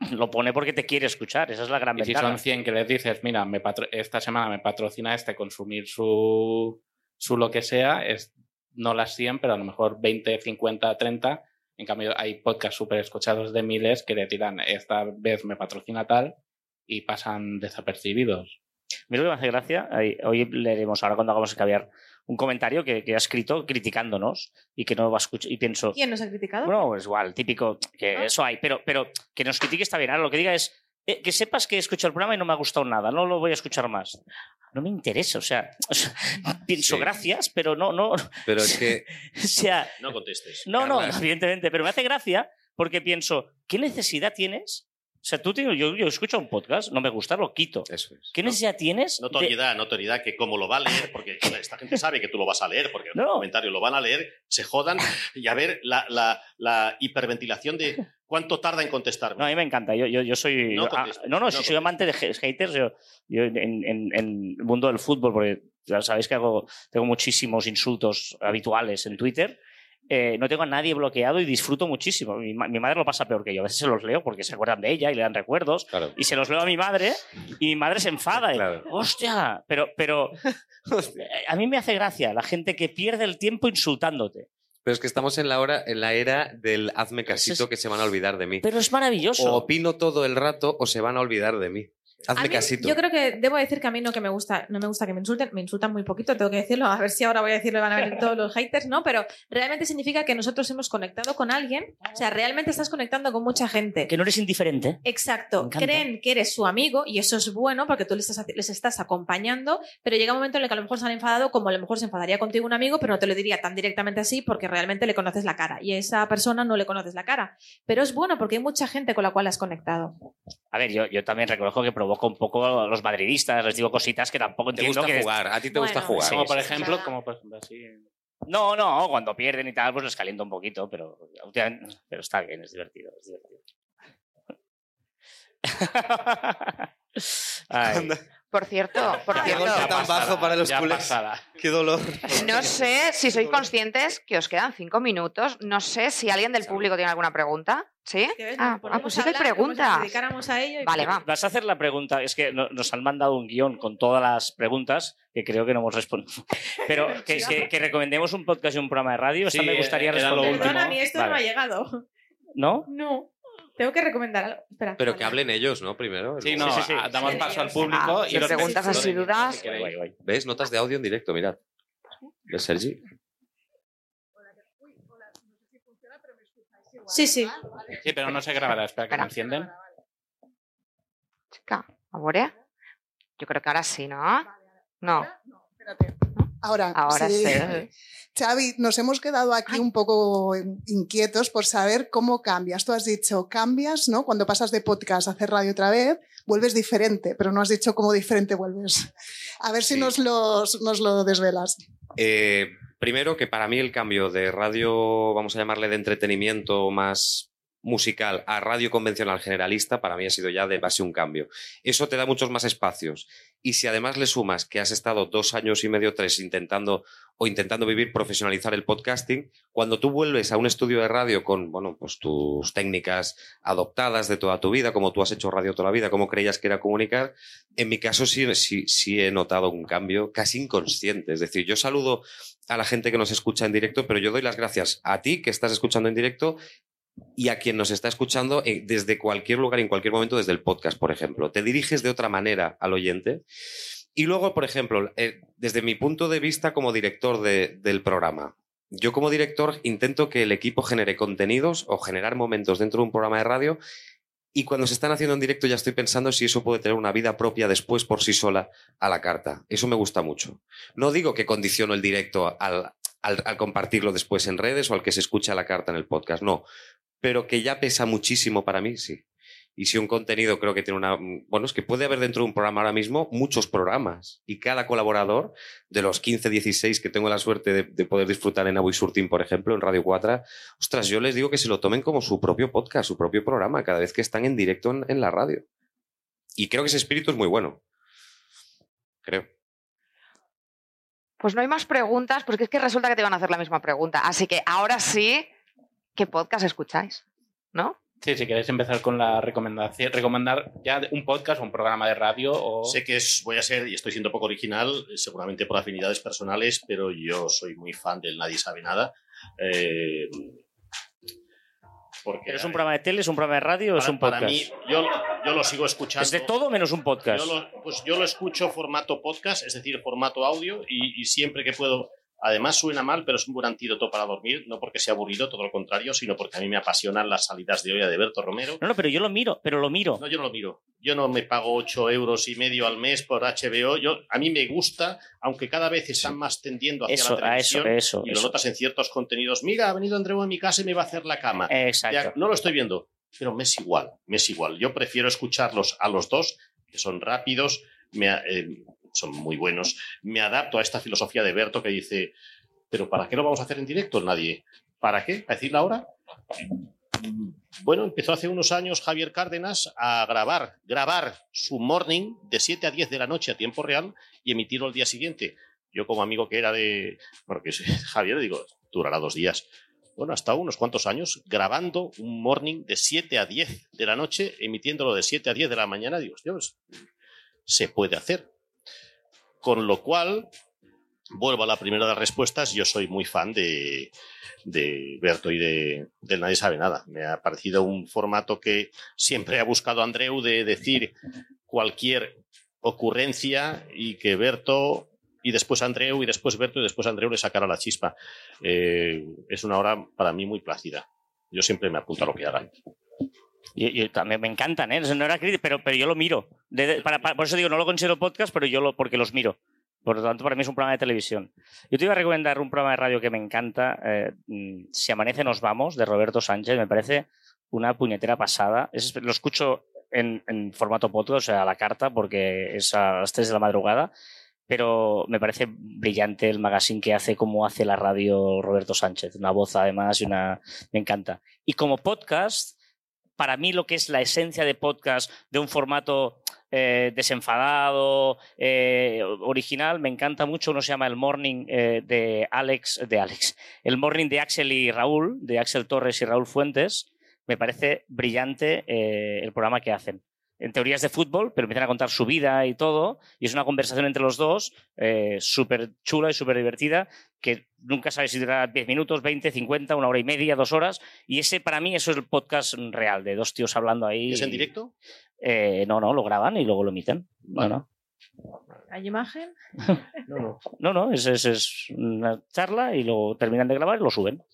Lo pone porque te quiere escuchar, esa es la gran Y si son 100 que les dices, mira, me patro- esta semana me patrocina este consumir su, su lo que sea, es no las 100, pero a lo mejor 20, 50, 30. En cambio, hay podcasts súper escuchados de miles que le tiran, esta vez me patrocina tal, y pasan desapercibidos. Mira lo que me hace gracia, hoy leeremos ahora cuando hagamos el caviar un comentario que, que ha escrito criticándonos y que no va a escuchar. Y pienso, ¿Quién nos ha criticado? bueno, es igual, típico, que Ah. eso hay, pero, pero que nos critique está bien. Ahora lo que diga es eh, que sepas que he escuchado el programa y no me ha gustado nada, no lo voy a escuchar más. No me interesa, o sea, o sea, pienso Sí. gracias, pero no, no, o Pero es que sea, No contestes. no, no, evidentemente, pero me hace gracia porque pienso, ¿qué necesidad tienes? O sea, tú tienes, yo, yo escucho un podcast, no me gusta, lo quito. eso es. ¿Qué necesidad tienes? de- Notoriedad, notoriedad, que como lo va a leer, porque esta gente sabe que tú lo vas a leer, porque No. el comentario lo van a leer, se jodan y a ver la, la- la hiperventilación de cuánto tarda en contestarme. No, a mí me encanta. Yo, yo, yo soy. No ah, no, no, no si soy amante de ha- haters. Yo, yo en, en- en el mundo del fútbol, porque ya sabéis que hago, tengo muchísimos insultos habituales en Twitter. eh, no tengo a nadie bloqueado y disfruto muchísimo. Mi, mi madre lo pasa peor que yo. A veces se los leo porque se acuerdan de ella y le dan recuerdos. Claro. Y se los leo a mi madre y mi madre se enfada. y, Claro. Hostia, pero, pero eh, a mí me hace gracia la gente que pierde el tiempo insultándote. Pero es que estamos en la hora, en la era del hazme casito es- que se van a olvidar de mí. Pero es maravilloso. O opino todo el rato o se van a olvidar de mí. A Hazme mí, casito. Yo creo que debo decir que a mí no que me gusta, no me gusta que me insulten, me insultan muy poquito, tengo que decirlo, a ver si ahora voy a decirlo y van a venir todos los haters, ¿no? Pero realmente significa que nosotros hemos conectado con alguien, o sea, realmente estás conectando con mucha gente. Que no eres indiferente. Exacto, creen que eres su amigo y eso es bueno porque tú les estás, les estás acompañando, pero llega un momento en el que a lo mejor se han enfadado como a lo mejor se enfadaría contigo un amigo, pero no te lo diría tan directamente así porque realmente le conoces la cara y a esa persona no le conoces la cara. Pero es bueno porque hay mucha gente con la cual has conectado. A ver, yo, yo también reconozco que provoco un poco a los madridistas, les digo cositas que tampoco Te gusta que... jugar, a ti te gusta jugar. sí. Como por ejemplo, como por ejemplo así. No, no, cuando pierden y tal, pues les caliento un poquito, pero, pero está bien, es divertido, es divertido. Ay, Por cierto, por cierto, tan bajo para los culés. pasada. Qué dolor. no sé si sois conscientes que os quedan cinco minutos. No sé si alguien del público tiene alguna pregunta. ¿Sí? Ah, ah, pues a sí que si nos preguntas. dedicáramos a ello y- Vale, va. Vas a hacer la pregunta, es que no- nos han mandado un guion con todas las preguntas que creo que no hemos respondido. Pero que, que- que recomendemos un podcast y un programa de radio, esta Sí, me gustaría era lo responder. Perdona, a mí esto no ha llegado. ¿No? No. Tengo que recomendar algo. Espera. Pero vale. que hablen ellos, ¿no? Primero. Sí, no, Sí, sí, sí. damos paso al público Ah, y de los preguntas así, dudas. si. ¿Ves? Notas de audio en directo, mirad. ¿Ves, Sergi? Sí, sí. Sí, pero no se grabará, espera que Espera. me encienden. Chica, ¿ahora? Yo creo que ahora sí, ¿no? No, Ahora, ahora sí. sí. Xavi, nos hemos quedado aquí un poco inquietos por saber cómo cambias. Tú has dicho, cambias, ¿no? Cuando pasas de podcast a hacer radio otra vez, vuelves diferente, pero no has dicho cómo diferente vuelves. A ver si Sí. nos, los- nos lo desvelas. Eh, primero, que para mí el cambio de radio, vamos a llamarle de entretenimiento más musical a radio convencional generalista, para mí ha sido ya de base un cambio. Eso te da muchos más espacios. Y si además le sumas que has estado dos años y medio, tres, intentando o intentando vivir, profesionalizar el podcasting, cuando tú vuelves a un estudio de radio con, bueno, pues tus técnicas adoptadas de toda tu vida, como tú has hecho radio toda la vida, como creías que era comunicar, en mi caso sí, sí, sí he notado un cambio casi inconsciente. Es decir, yo saludo a la gente que nos escucha en directo, pero yo doy las gracias a ti que estás escuchando en directo y a quien nos está escuchando eh, desde cualquier lugar, en cualquier momento, desde el podcast, por ejemplo. Te diriges de otra manera al oyente. Y luego, por ejemplo, eh, desde mi punto de vista como director de- del programa, yo como director intento que el equipo genere contenidos o generar momentos dentro de un programa de radio y cuando se están haciendo en directo ya estoy pensando si eso puede tener una vida propia después por sí sola a la carta. Eso me gusta mucho. No digo que condiciono el directo al, al- compartirlo después en redes o al que se escucha la carta en el podcast, no. Pero que ya pesa muchísimo para mí, sí. Y si un contenido creo que tiene una... Bueno, es que puede haber dentro de un programa ahora mismo muchos programas y cada colaborador, de los 15, 16 que tengo la suerte de, de poder disfrutar en Abu Surtin, por ejemplo, en Radio 4, ostras, yo les digo que se lo tomen como su propio podcast, su propio programa, cada vez que están en directo en, en la radio. Y creo que ese espíritu es muy bueno. Creo. Pues no hay más preguntas, porque es que resulta que te van a hacer la misma pregunta. Así que ahora sí, ¿qué podcast escucháis? ¿No? Sí, si queréis empezar con la recomendación, recomendar ya un podcast o un programa de radio o... Sé que es, voy a ser, y estoy siendo poco original, eh, seguramente por afinidades personales, pero yo soy muy fan del Nadie sabe nada. Eh, porque ¿Es un programa de tele, es un programa de radio o es un podcast? para mí, yo, yo lo sigo escuchando. es de todo menos un podcast. Yo lo, pues yo lo escucho formato podcast, es decir, formato audio, y, y siempre que puedo. Además suena mal, pero es un buen antídoto para dormir, no porque sea aburrido, todo lo contrario, sino porque a mí me apasionan las salidas de olla de Berto Romero. No, no, pero yo lo miro, pero lo miro. No, yo no lo miro. Yo no me pago 8 euros y medio al mes por HBO. Yo, a mí me gusta, aunque cada vez están más tendiendo hacia Eso, la a eso, televisión. eso, y lo notas en ciertos contenidos. Mira, ha venido Andreu a mi casa y me va a hacer la cama. Ya, Exacto. no lo estoy viendo, pero me es igual, me es igual. Yo prefiero escucharlos a los dos, que son rápidos, me eh, son muy buenos. Me adapto a esta filosofía de Berto que dice, pero ¿para qué lo vamos a hacer en directo? Nadie. ¿Para qué? ¿A decirla ahora? Bueno, empezó hace unos años Javier Cárdenas a grabar, grabar su morning de 7 a 10 de la noche a tiempo real y emitirlo al día siguiente. Yo como amigo que era de... Bueno, que es Javier, digo, durará dos días bueno, hasta unos cuantos años, grabando un morning de 7 a 10 de la noche, emitiéndolo de 7 a 10 de la mañana, digo, Dios, se puede hacer. Con lo cual, vuelvo a la primera de las respuestas. Yo soy muy fan de, de Berto y de, Nadie Sabe Nada. Me ha parecido un formato que siempre ha buscado Andreu de decir cualquier ocurrencia y que Berto y después Andreu y después Berto y después Andreu le sacara la chispa. Eh, es una hora para mí muy plácida. Yo siempre me apunto a lo que hagan. Y, y también me encantan, ¿eh? No era crítica, pero, pero yo lo miro. De- para- para- por eso digo, no lo considero podcast, pero yo lo, porque los miro. Por lo tanto, para mí es un programa de televisión. Yo te iba a recomendar un programa de radio que me encanta, eh, mm, Si amanece nos vamos, de Roberto Sánchez. Me parece una puñetera pasada. Es- lo escucho en, en formato podcast, o sea, a la carta, porque es a las 3 de la madrugada. Pero me parece brillante el magazine que hace, como hace la radio Roberto Sánchez. Una voz, además, y una... Me encanta. Y como podcast, para mí lo que es la esencia de podcast, de un formato eh, desenfadado, eh, original, me encanta mucho. Uno se llama El Morning eh, de Alex, de Alex, El Morning de Axel y Raúl, de Axel Torres y Raúl Fuentes. Me parece brillante el programa que hacen. En teorías de fútbol, pero empiezan a contar su vida y todo, y es una conversación entre los dos eh, súper chula y súper divertida, que nunca sabes si durará 10 minutos, 20, 50, una hora y media, dos horas, y ese para mí eso es el podcast real, de dos tíos hablando ahí. ¿Es en directo? Eh, no, no, lo graban y luego lo emiten. No, no. ¿Hay imagen? No, no. No, no, es, es, es una charla y luego terminan de grabar y lo suben.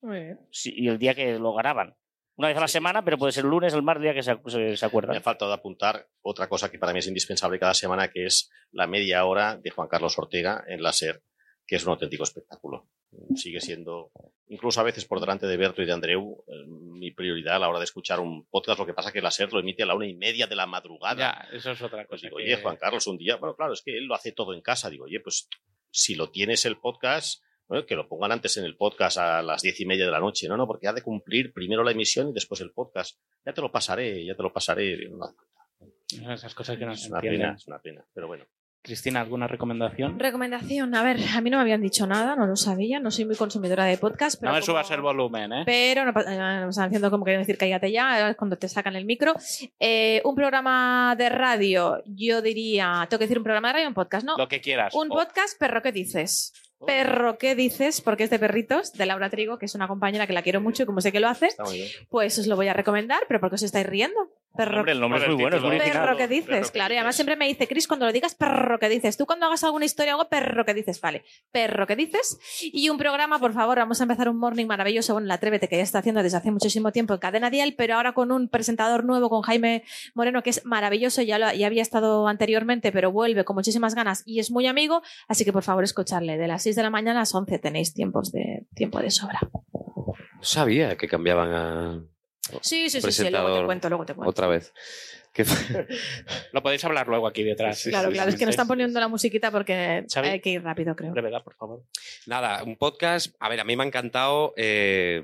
Muy bien. Sí, y el día que lo graban. Una vez a la semana, pero puede ser el lunes, el martes, día que se, se, se Me ha faltado apuntar otra cosa que para mí es indispensable cada semana, que es la media hora de Juan Carlos Ortega en la SER, que es un auténtico espectáculo. Sigue siendo, incluso a veces por delante de Berto y de Andreu, eh, mi prioridad a la hora de escuchar un podcast. Lo que pasa es que la SER lo emite a la una y media de la madrugada. Ya, eso es otra Pues cosa. digo, que- oye, Juan Carlos, un día, bueno, claro, es que él lo hace todo en casa. Digo, oye, pues si lo tienes el podcast, bueno, que lo pongan antes en el podcast a las diez y media de la noche. No, no, porque ha de cumplir primero la emisión y después el podcast. Ya te lo pasaré, ya te lo pasaré. No, Esas cosas que no es se una entienden. pena, es una pena, pero bueno. Cristina, ¿alguna recomendación? Recomendación, a ver, a mí no me habían dicho nada, no lo sabía, no soy muy consumidora de podcast, pero no me como- subas el volumen, ¿eh? Pero no, pa- eh, están haciendo como queriendo decir cállate ya, es cuando te sacan el micro. Eh, un programa de radio, yo diría, tengo que decir un programa de radio un podcast, ¿no? Lo que quieras. Un O- podcast, perro, ¿qué dices? Perro, ¿qué dices? Porque es de perritos, de Laura Trigo, que es una compañera que la quiero mucho y como sé que lo hace, pues os lo voy a recomendar, pero ¿por qué os estáis riendo? Perro, Hombre, el nombre es muy bueno, es muy título. original. perro, ¿qué Perro, dices? ¿qué claro, y además siempre me dice, Chris, cuando lo digas, perro, ¿qué dices? Tú cuando hagas alguna historia o algo, perro, ¿qué dices? Vale, perro, ¿qué dices? Y un programa, por favor, vamos a empezar un morning maravilloso, bueno, el Atrévete, que ya está haciendo desde hace muchísimo tiempo en Cadena Dial, pero ahora con un presentador nuevo, con Jaime Moreno, que es maravilloso, ya, lo, ya había estado anteriormente, pero vuelve con muchísimas ganas y es muy amigo, así que por favor, escucharle. De las 6 de la mañana a las 11 tenéis tiempos de, tiempo de sobra. No sabía que cambiaban a Sí, sí, sí, sí, luego te cuento, luego te cuento. otra vez. Lo podéis hablar luego aquí detrás. Sí, Claro, sí, claro, sí, es que nos están poniendo la musiquita porque hay que ir rápido, creo. Brevedad, por favor. Nada, un podcast. A ver, a mí me ha encantado. eh,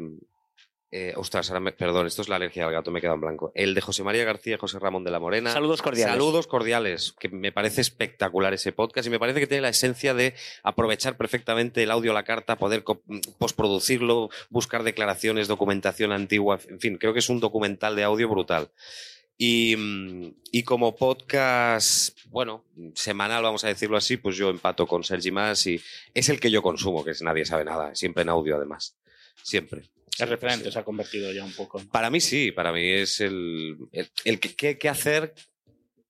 eh, ostras, ahora me- perdón, esto es la alergia al gato, me he quedado en blanco. El de José María García y José Ramón de la Morena. Saludos cordiales. Saludos cordiales, que me parece espectacular ese podcast y me parece que tiene la esencia de aprovechar perfectamente el audio a la carta, poder postproducirlo, buscar declaraciones, documentación antigua, en fin, creo que es un documental de audio brutal. Y, mm, y como podcast, bueno, semanal, vamos a decirlo así, pues yo empato con Sergi Más y es el que yo consumo, que es Nadie sabe nada, siempre en audio además, siempre. El referente se ha convertido ya un poco. Para mí sí, para mí es el, el, el que, hacer,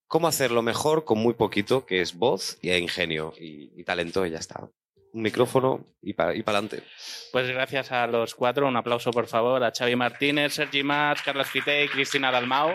cómo hacerlo mejor con muy poquito, que es voz y ingenio y, y talento y ya está. Un micrófono y para y adelante. Pues gracias a los cuatro. Un aplauso, por favor, a Xavi Martínez, Sergi Mas, Carlos Quité y Cristina Dalmau.